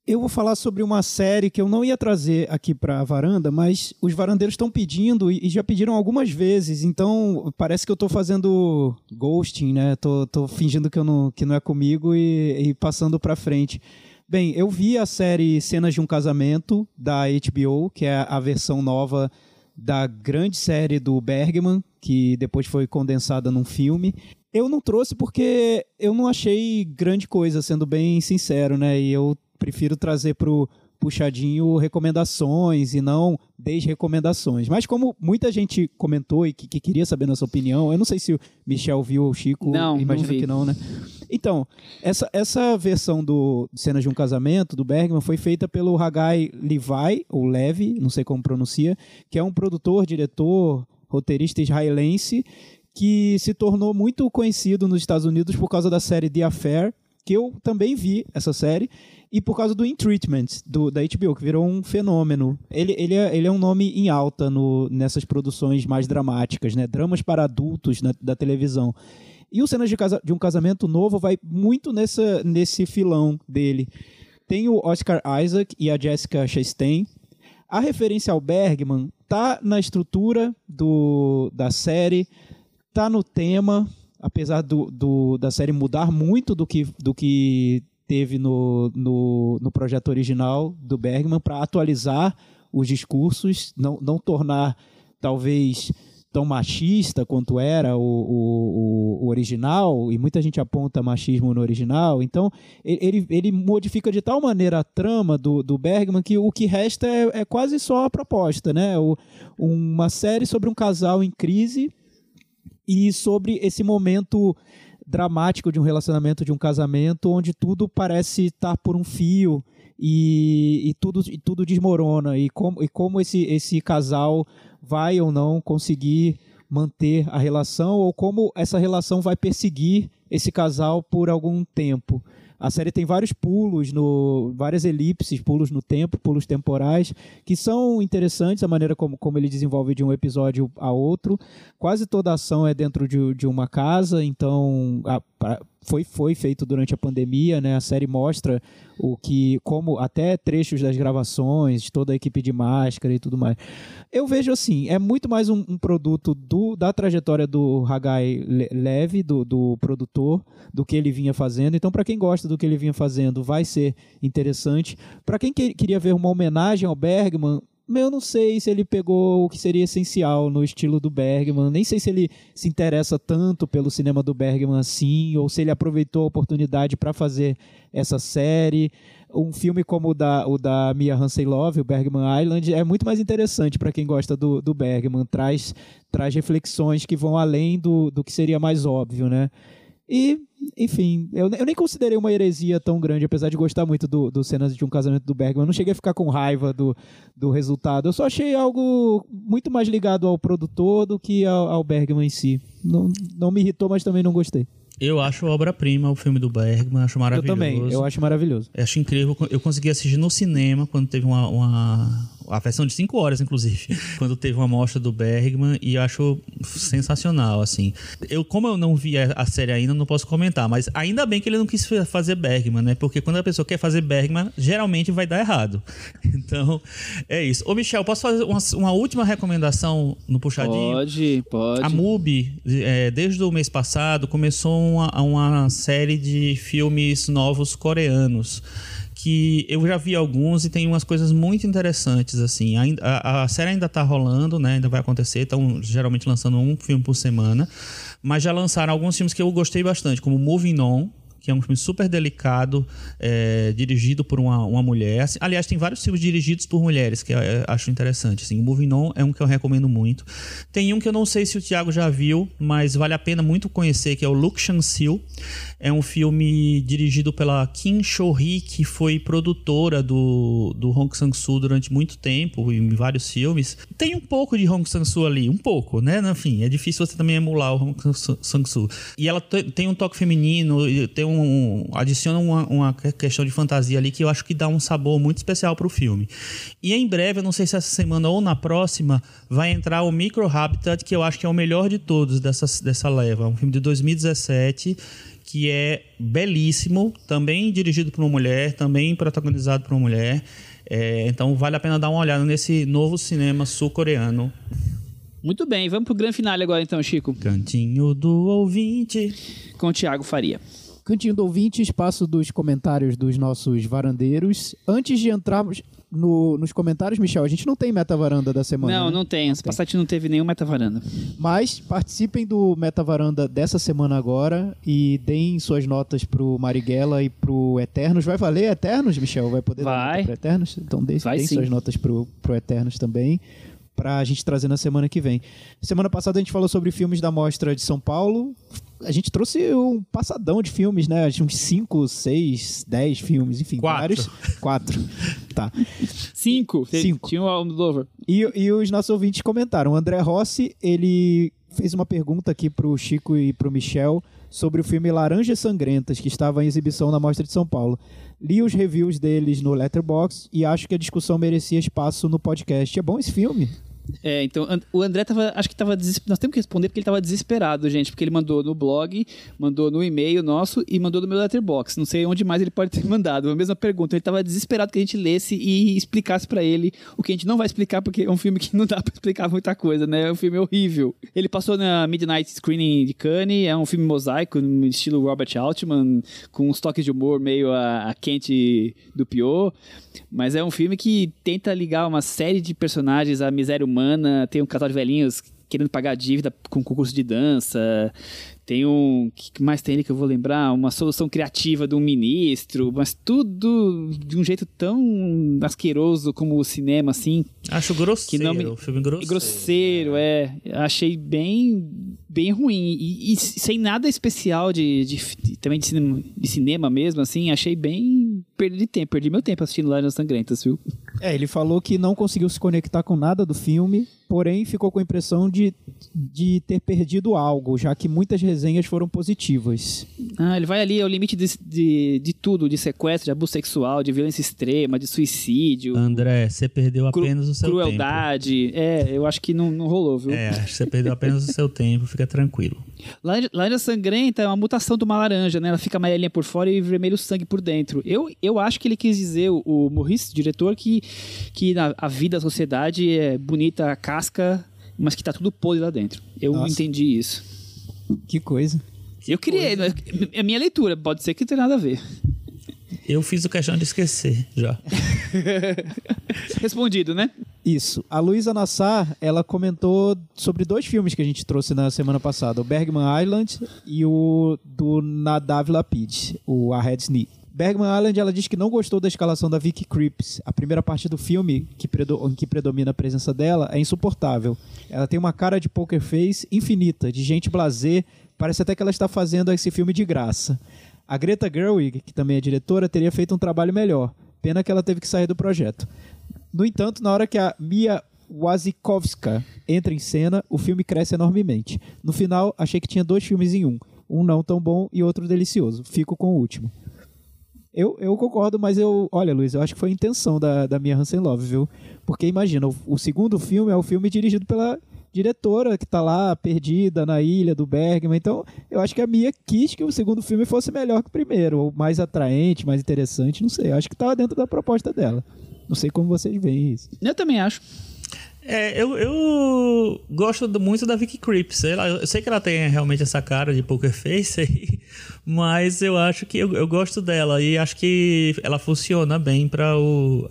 Eu vou falar sobre uma série que eu não ia trazer aqui para a varanda, mas os varandeiros estão pedindo e já pediram algumas vezes, então parece que eu estou fazendo ghosting, né? Tô, tô fingindo que, eu não, que não é comigo e, e passando para frente. Bem, eu vi a série Cenas de um Casamento da HBO, que é a versão nova da grande série do Bergman, que depois foi condensada num filme. Eu não trouxe porque eu não achei grande coisa, sendo bem sincero, né? E eu prefiro trazer pro puxadinho recomendações e não desrecomendações. Mas como muita gente comentou e que, que, queria saber nossa opinião, eu não sei se o Michel viu ou o Chico, não, imagino não que não, né? Então, essa, essa versão do Cenas de um Casamento, do Bergman, foi feita pelo Hagai Levi, ou Levi, não sei como pronuncia, que é um produtor, diretor, roteirista israelense, que se tornou muito conhecido nos Estados Unidos por causa da série The Affair, que eu também vi essa série, e por causa do In Treatment, do, da HBO, que virou um fenômeno. Ele, ele, é, ele é um nome em alta no, nessas produções mais dramáticas, né? Dramas para adultos na, da televisão. E o Cenas de, casa, de um Casamento Novo vai muito nessa, nesse filão dele. Tem o Oscar Isaac e a Jessica Chastain. A referência ao Bergman tá na estrutura do, da série, tá no tema, apesar do, do, da série mudar muito do que, do que teve no, no, no projeto original do Bergman para atualizar os discursos, não, não tornar talvez tão machista quanto era o, o, o, original, e muita gente aponta machismo no original, então ele, ele modifica de tal maneira a trama do, do Bergman que o que resta é, é quase só a proposta, né? O, uma série sobre um casal em crise e sobre esse momento dramático de um relacionamento, de um casamento, onde tudo parece estar por um fio e, e tudo, e tudo desmorona. E como, e como esse, esse casal vai ou não conseguir manter a relação, ou como essa relação vai perseguir esse casal por algum tempo. A série tem vários pulos, no, várias elipses, pulos no tempo, pulos temporais, que são interessantes a maneira como, como ele desenvolve de um episódio a outro. Quase toda a ação é dentro de, de uma casa, então a, foi, foi feito durante a pandemia, né? A série mostra o que, como até trechos das gravações, toda a equipe de máscara e tudo mais. Eu vejo assim, é muito mais um, um produto do, da trajetória do Hagai Leve, do, do produtor, do que ele vinha fazendo. Então, para quem gosta do que ele vinha fazendo, vai ser interessante. Para quem que, queria ver uma homenagem ao Bergman, eu não sei se ele pegou o que seria essencial no estilo do Bergman. Nem sei se ele se interessa tanto pelo cinema do Bergman assim, ou se ele aproveitou a oportunidade para fazer essa série. Um filme como o da, o da Mia Hansen Love, o Bergman Island, é muito mais interessante para quem gosta do, do Bergman. Traz, traz reflexões que vão além do, do que seria mais óbvio, né? E, enfim, eu, eu nem considerei uma heresia tão grande, apesar de gostar muito do, do cenas de um casamento do Bergman. Eu não cheguei a ficar com raiva do, do resultado. Eu só achei algo muito mais ligado ao produtor do que ao, ao Bergman em si. Não, não me irritou, mas também não gostei. Eu acho obra-prima o filme do Bergman, acho maravilhoso. Eu também, eu acho maravilhoso. Eu acho incrível. Eu consegui assistir no cinema quando teve uma, uma a versão de 5 horas, inclusive, quando teve uma mostra do Bergman e acho sensacional, assim. Eu, como eu não vi a, a, série ainda, não posso comentar, mas ainda bem que ele não quis fazer Bergman, né? Porque quando a pessoa quer fazer Bergman, geralmente vai dar errado. Então, é isso. Ô, Michel, posso fazer uma, uma última recomendação no Puxadinho? Pode, pode. A MUBI, é, desde o mês passado, começou uma, uma série de filmes novos coreanos que eu já vi alguns e tem umas coisas muito interessantes, assim. A, a, série ainda está rolando, né? Ainda vai acontecer, estão geralmente lançando um filme por semana. Mas já lançaram alguns filmes que eu gostei bastante, como Moving On, que é um filme super delicado, é, dirigido por uma, uma mulher. Assim, aliás, tem vários filmes dirigidos por mulheres que eu, eu acho interessante. Assim, o Moving On é um que eu recomendo muito. Tem um que eu não sei se o Thiago já viu, mas vale a pena muito conhecer, que é o Luke Chan-sil. É um filme dirigido pela Kim Cho-hee, que foi produtora do, do Hong Sang-soo durante muito tempo, em vários filmes. Tem um pouco de Hong Sang-soo ali, um pouco, né? Enfim, é difícil você também emular o Hong Sang-soo. E ela tem um toque feminino, tem um, adiciona uma, uma, questão de fantasia ali que eu acho que dá um sabor muito especial para o filme. E em breve, eu não sei se essa semana ou na próxima, vai entrar o Micro Habitat, que eu acho que é o melhor de todos dessa, dessa leva. Um filme de 2017 que é belíssimo, também dirigido por uma mulher, também protagonizado por uma mulher. É, então vale a pena dar uma olhada nesse novo cinema sul-coreano. Muito bem, vamos pro grande finale agora então, Chico. Cantinho do ouvinte. Com o Thiago Faria. Cantinho do ouvinte, espaço dos comentários dos nossos varandeiros. Antes de entrarmos no, nos comentários, Michel, a gente não tem meta varanda da semana. Não, né? não tem. Essa passagem não teve nenhum meta varanda. Mas participem do meta varanda dessa semana agora e deem suas notas pro Marighella e pro Eternos. Vai valer Eternos, Michel? Vai poder Vai. dar nota pro Eternos? Então deem, deem suas notas pro, pro Eternos também pra gente trazer na semana que vem. Semana passada a gente falou sobre filmes da Mostra de São Paulo. A gente trouxe um passadão de filmes, né? Uns 5, 6, 10 filmes, enfim, Quatro. vários. Quatro. Tá. Cinco. Cinco. Tinha um Almodóvar. E, e os nossos ouvintes comentaram. O André Rossi, ele fez uma pergunta aqui pro Chico e pro Michel sobre o filme Laranjas Sangrentas, que estava em exibição na Mostra de São Paulo. Li os reviews deles no Letterboxd e acho que a discussão merecia espaço no podcast. É bom esse filme? É, então, o André tava, acho que tava desesperado. Nós temos que responder porque ele tava desesperado, gente. Porque ele mandou no blog, mandou no e-mail nosso e mandou no meu letterbox. Não sei onde mais ele pode ter mandado. A mesma pergunta. Ele tava desesperado que a gente lesse e explicasse pra ele o que a gente não vai explicar, porque é um filme que não dá pra explicar muita coisa, né? É um filme horrível. Ele passou na Midnight Screening de Cannes, é um filme mosaico, no estilo Robert Altman, com uns toques de humor meio a, a quente do Pior. Mas é um filme que tenta ligar uma série de personagens à miséria humana. Tem um casal de velhinhos querendo pagar a dívida com concurso de dança. Tem um. O que mais tem ali que eu vou lembrar? Uma solução criativa de um ministro. Mas tudo de um jeito tão asqueroso como o cinema, assim. Acho grosseiro, Que não me- o filme grosseiro. grosseiro, é. Achei bem, bem ruim. E, e sem nada especial de, de- de- também de cinema, de cinema mesmo, assim. Achei bem. Perdi tempo, perdi meu tempo assistindo Lágrimas Sangrentas, viu? É, ele falou que não conseguiu se conectar com nada do filme, porém ficou com a impressão de, de ter perdido algo, já que muitas resenhas foram positivas. Ah, ele vai ali ao limite de, de, de tudo, de sequestro, de abuso sexual, de violência extrema, de suicídio, André, você perdeu cru- apenas o seu crueldade. É, eu acho que não, não rolou, viu? tempo. É, acho que você perdeu apenas o seu tempo, fica tranquilo. Laranja, laranja sangrenta é uma mutação de uma laranja, né? Ela fica amarelinha por fora e vermelho sangue por dentro. Eu, eu acho que ele quis dizer, o, o Maurice, diretor, que, que na- a vida, a sociedade é bonita a casca, mas que tá tudo podre lá dentro. Eu Nossa. entendi isso. Que coisa. eu criei, é a minha leitura, pode ser que não tenha nada a ver. Eu fiz o questão de esquecer já. Respondido, né? Isso. A Luísa Nassar, ela comentou sobre dois filmes que a gente trouxe na semana passada: o Bergman Island e o do Nadav Lapid, o A Head's Knee. Bergman Island, ela diz que não gostou da escalação da Vicky Creeps. A primeira parte do filme, que em que predomina a presença dela, é insuportável. Ela tem uma cara de poker face infinita, de gente blazer. Parece até que ela está fazendo esse filme de graça. A Greta Gerwig, que também é diretora, teria feito um trabalho melhor. Pena que ela teve que sair do projeto. No entanto, na hora que a Mia Wasikowska entra em cena, o filme cresce enormemente. No final, achei que tinha dois filmes em um. Um não tão bom e outro delicioso. Fico com o último. Eu, eu concordo, mas eu. Olha, Luiz, eu acho que foi a intenção da, da Mia Hansen Love, viu? Porque imagina, o, o segundo filme é o filme dirigido pela diretora que tá lá perdida na ilha do Bergman. Então, eu acho que a Mia quis que o segundo filme fosse melhor que o primeiro, ou mais atraente, mais interessante, não sei. Eu acho que tava dentro da proposta dela. Não sei como vocês veem isso. Eu também acho. É, eu, eu gosto muito da Vicky Creeps. Eu sei que ela tem realmente essa cara de poker face aí, mas eu acho que eu, eu gosto dela e acho que ela funciona bem para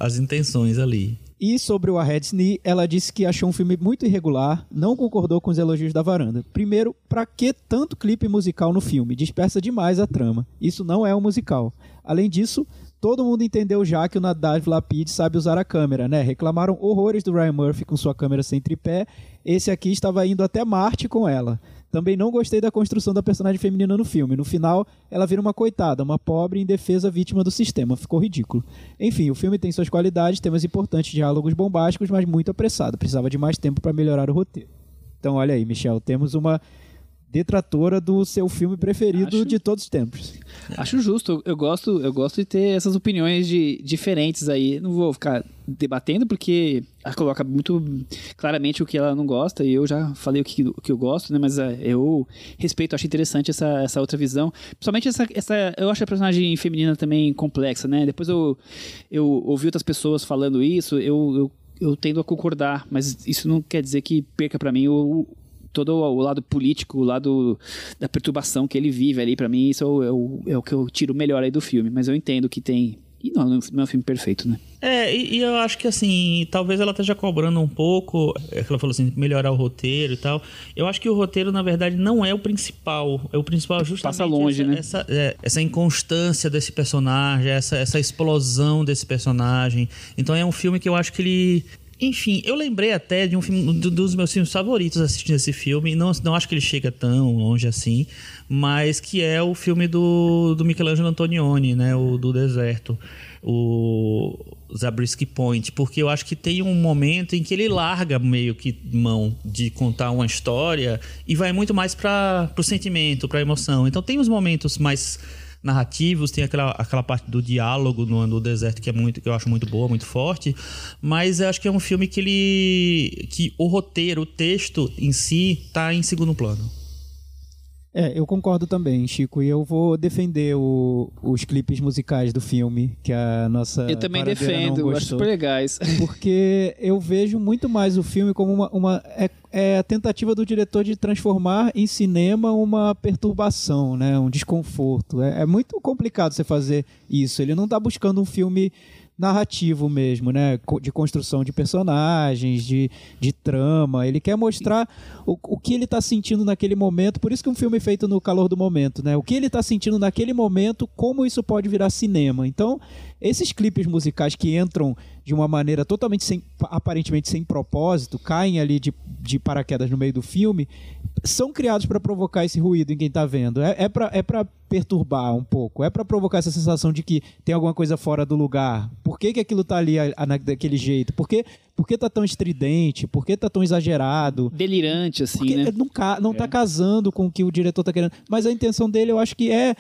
as intenções ali. E sobre o A Head's Knee, ela disse que achou um filme muito irregular, não concordou com os elogios da varanda. Primeiro, pra que tanto clipe musical no filme? Dispersa demais a trama. Isso não é um musical. Além disso, todo mundo entendeu já que o Nadav Lapid sabe usar a câmera, né? Reclamaram horrores do Ryan Murphy com sua câmera sem tripé. Esse aqui estava indo até Marte com ela. Também não gostei da construção da personagem feminina no filme. No final, ela vira uma coitada, uma pobre indefesa vítima do sistema. Ficou ridículo. Enfim, o filme tem suas qualidades, temas importantes, diálogos bombásticos, mas muito apressado. Precisava de mais tempo para melhorar o roteiro. Então, olha aí, Michel, temos uma detratora do seu filme preferido Acho- de todos os tempos. Acho justo. Eu, gosto, eu gosto de ter essas opiniões de, diferentes aí. Não vou ficar debatendo porque ela coloca muito claramente o que ela não gosta e eu já falei o que, o que eu gosto, né? Mas é, eu respeito, acho interessante essa, essa outra visão. Principalmente essa, essa. Eu acho a personagem feminina também complexa, né? Depois eu, eu ouvi outras pessoas falando isso, eu, eu, eu tendo a concordar, mas isso não quer dizer que perca pra mim o, todo o lado político, o lado da perturbação que ele vive ali, pra mim, isso é o, é o, é o que eu tiro melhor aí do filme. Mas eu entendo que tem. E não, não é um filme perfeito, né? É, e, e eu acho que assim, talvez ela esteja cobrando um pouco, é que ela falou assim, melhorar o roteiro e tal. Eu acho que o roteiro, na verdade, não é o principal. É o principal justamente Passa longe, essa, né? essa, é, essa inconstância desse personagem, essa, essa explosão desse personagem. Então é um filme que eu acho que ele. Enfim, eu lembrei até de um filme, dos meus filmes favoritos assistindo esse filme. Não, não acho que ele chega tão longe assim, mas que é o filme do, do Michelangelo Antonioni, né? O do deserto. O Zabriskie Point. Porque eu acho que tem um momento em que ele larga meio que mão de contar uma história e vai muito mais para o sentimento, para a emoção. Então tem os momentos mais narrativos, tem aquela, aquela parte do diálogo no, no deserto que é muito que eu acho muito boa, muito forte, mas eu acho que é um filme que ele que o roteiro, o texto em si tá em segundo plano. É, eu concordo também, Chico, e eu vou defender o- os clipes musicais do filme, que a nossa eu também não defendo, eu acho super legais. porque eu vejo muito mais o filme como uma, uma- é, é a tentativa do diretor de transformar em cinema uma perturbação, né, um desconforto. É, é muito complicado você fazer isso. Ele não está buscando um filme narrativo mesmo, né, de construção de personagens, de, de trama. Ele quer mostrar o, o que ele está sentindo naquele momento. Por isso que um filme feito no calor do momento, né, o que ele está sentindo naquele momento, como isso pode virar cinema. Então, esses clipes musicais que entram de uma maneira totalmente sem, aparentemente sem propósito, caem ali de, de paraquedas no meio do filme, são criados para provocar esse ruído em quem tá vendo. É, é para é pra perturbar um pouco, é para provocar essa sensação de que tem alguma coisa fora do lugar. Por que, que aquilo tá ali a- a- daquele jeito? Por que, por que tá tão estridente? Por que tá tão exagerado? Delirante, assim, Porque né? não, não tá casando com o que o diretor tá querendo. Mas a intenção dele, eu acho que é.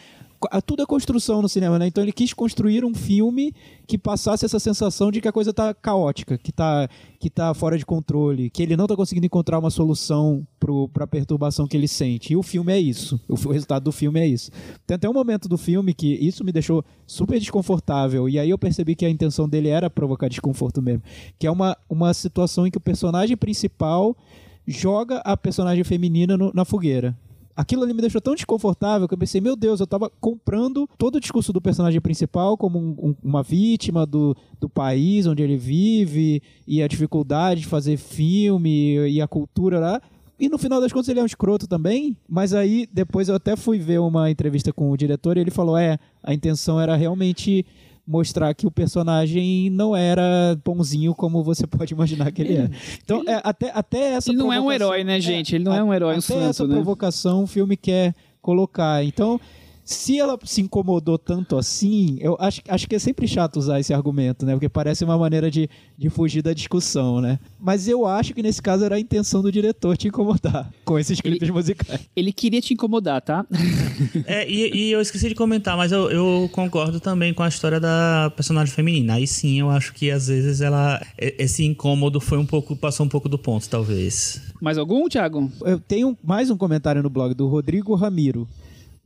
Tudo é construção no cinema, né? Então ele quis construir um filme que passasse essa sensação de que a coisa tá caótica, que tá, que tá fora de controle, que ele não tá conseguindo encontrar uma solução pro, pra perturbação que ele sente. E o filme é isso. O, o resultado do filme é isso. Tem até um momento do filme que isso me deixou super desconfortável. E aí eu percebi que a intenção dele era provocar desconforto mesmo. Que é uma, uma situação em que o personagem principal joga a personagem feminina no- na fogueira. Aquilo ali me deixou tão desconfortável que eu pensei, meu Deus, eu tava comprando todo o discurso do personagem principal como um- um- uma vítima do, do país onde ele vive e a dificuldade de fazer filme e a cultura lá. E no final das contas ele é um escroto também, mas aí depois eu até fui ver uma entrevista com o diretor e ele falou: é, a intenção era realmente mostrar que o personagem não era bonzinho como você pode imaginar que ele é. Então, é, até, até essa Ele não é um herói, né, gente? Ele não é um herói, um até essa santo, né? provocação o filme quer colocar. Então, se ela se incomodou tanto assim, eu acho, acho que é sempre chato usar esse argumento, né? Porque parece uma maneira de, de fugir da discussão, né? Mas eu acho que nesse caso era a intenção do diretor te incomodar com esses clipes musicais. Ele queria te incomodar, tá? É, e, e eu esqueci de comentar, mas eu, eu concordo também com a história da personagem feminina. Aí sim, eu acho que às vezes ela. Esse incômodo foi um pouco. passou um pouco do ponto, talvez. Mais algum, Thiago? Eu tenho mais um comentário no blog do Rodrigo Ramiro.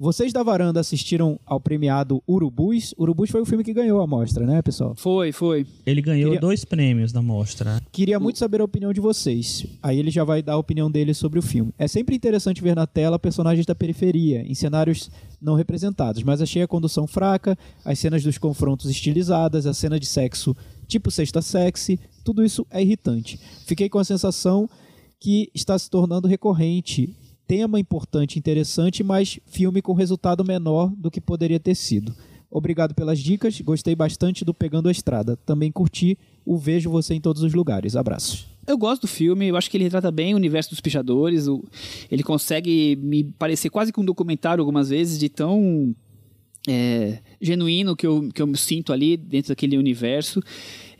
Vocês da varanda assistiram ao premiado Urubus? Urubus foi o filme que ganhou a mostra, né, pessoal? Foi, foi. Ele ganhou Queria- dois prêmios da mostra. Queria muito saber a opinião de vocês. Aí ele já vai dar a opinião dele sobre o filme. É sempre interessante ver na tela personagens da periferia, em cenários não representados, mas achei a condução fraca, as cenas dos confrontos estilizadas, a cena de sexo tipo sexta sexy, tudo isso é irritante. Fiquei com a sensação que está se tornando recorrente. Tema importante interessante, mas filme com resultado menor do que poderia ter sido. Obrigado pelas dicas, gostei bastante do Pegando a Estrada. Também curti o Vejo Você em Todos os Lugares. Abraços. Eu gosto do filme, eu acho que ele retrata bem o universo dos pichadores. ele consegue me parecer quase que um documentário algumas vezes, de tão é, genuíno que eu, que eu me sinto ali dentro daquele universo.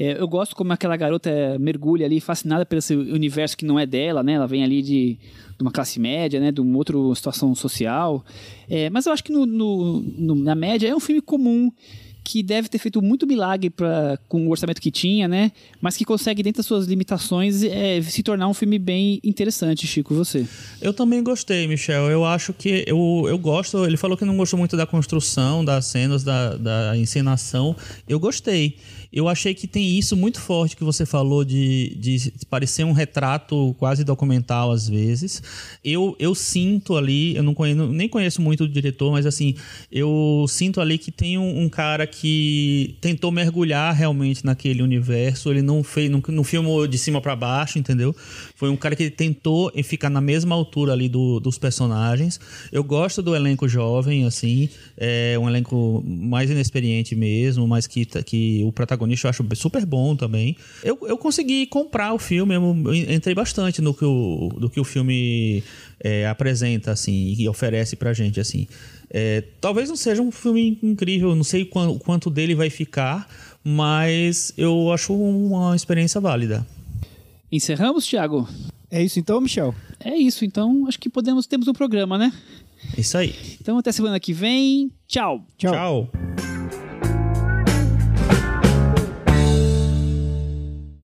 É, eu gosto como aquela garota mergulha ali, fascinada esse universo que não é dela, né? Ela vem ali de, de uma classe média, né? De uma outra situação social. É, mas eu acho que no, no- no- na média é um filme comum que deve ter feito muito milagre pra, com o orçamento que tinha, né? Mas que consegue, dentro das suas limitações, é, se tornar um filme bem interessante, Chico, você. Eu também gostei, Michel. Eu acho que eu, eu gosto. Ele falou que não gostou muito da construção, das cenas, da, da encenação. Eu gostei. Eu achei que tem isso muito forte que você falou de, de parecer um retrato quase documental às vezes. Eu, eu sinto ali, eu não conheço, nem conheço muito o diretor, mas assim, eu sinto ali que tem um, um cara que tentou mergulhar realmente naquele universo. Ele não fez, não, não filmou de cima para baixo, entendeu? Foi um cara que tentou ficar na mesma altura ali do- dos personagens. Eu gosto do elenco jovem, assim, é um elenco mais inexperiente mesmo, mas que, que o protagonista eu acho super bom também. Eu, eu consegui comprar o filme, eu entrei bastante no que o, do que o filme é, apresenta, assim, e oferece pra gente, assim. É, talvez não seja um filme incrível, não sei quanto, quanto dele vai ficar, mas eu acho uma experiência válida. Encerramos, Thiago? É isso então, Michel? É isso, então acho que podemos temos um programa, né? Isso aí. Então até semana que vem. Tchau. Tchau. Tchau.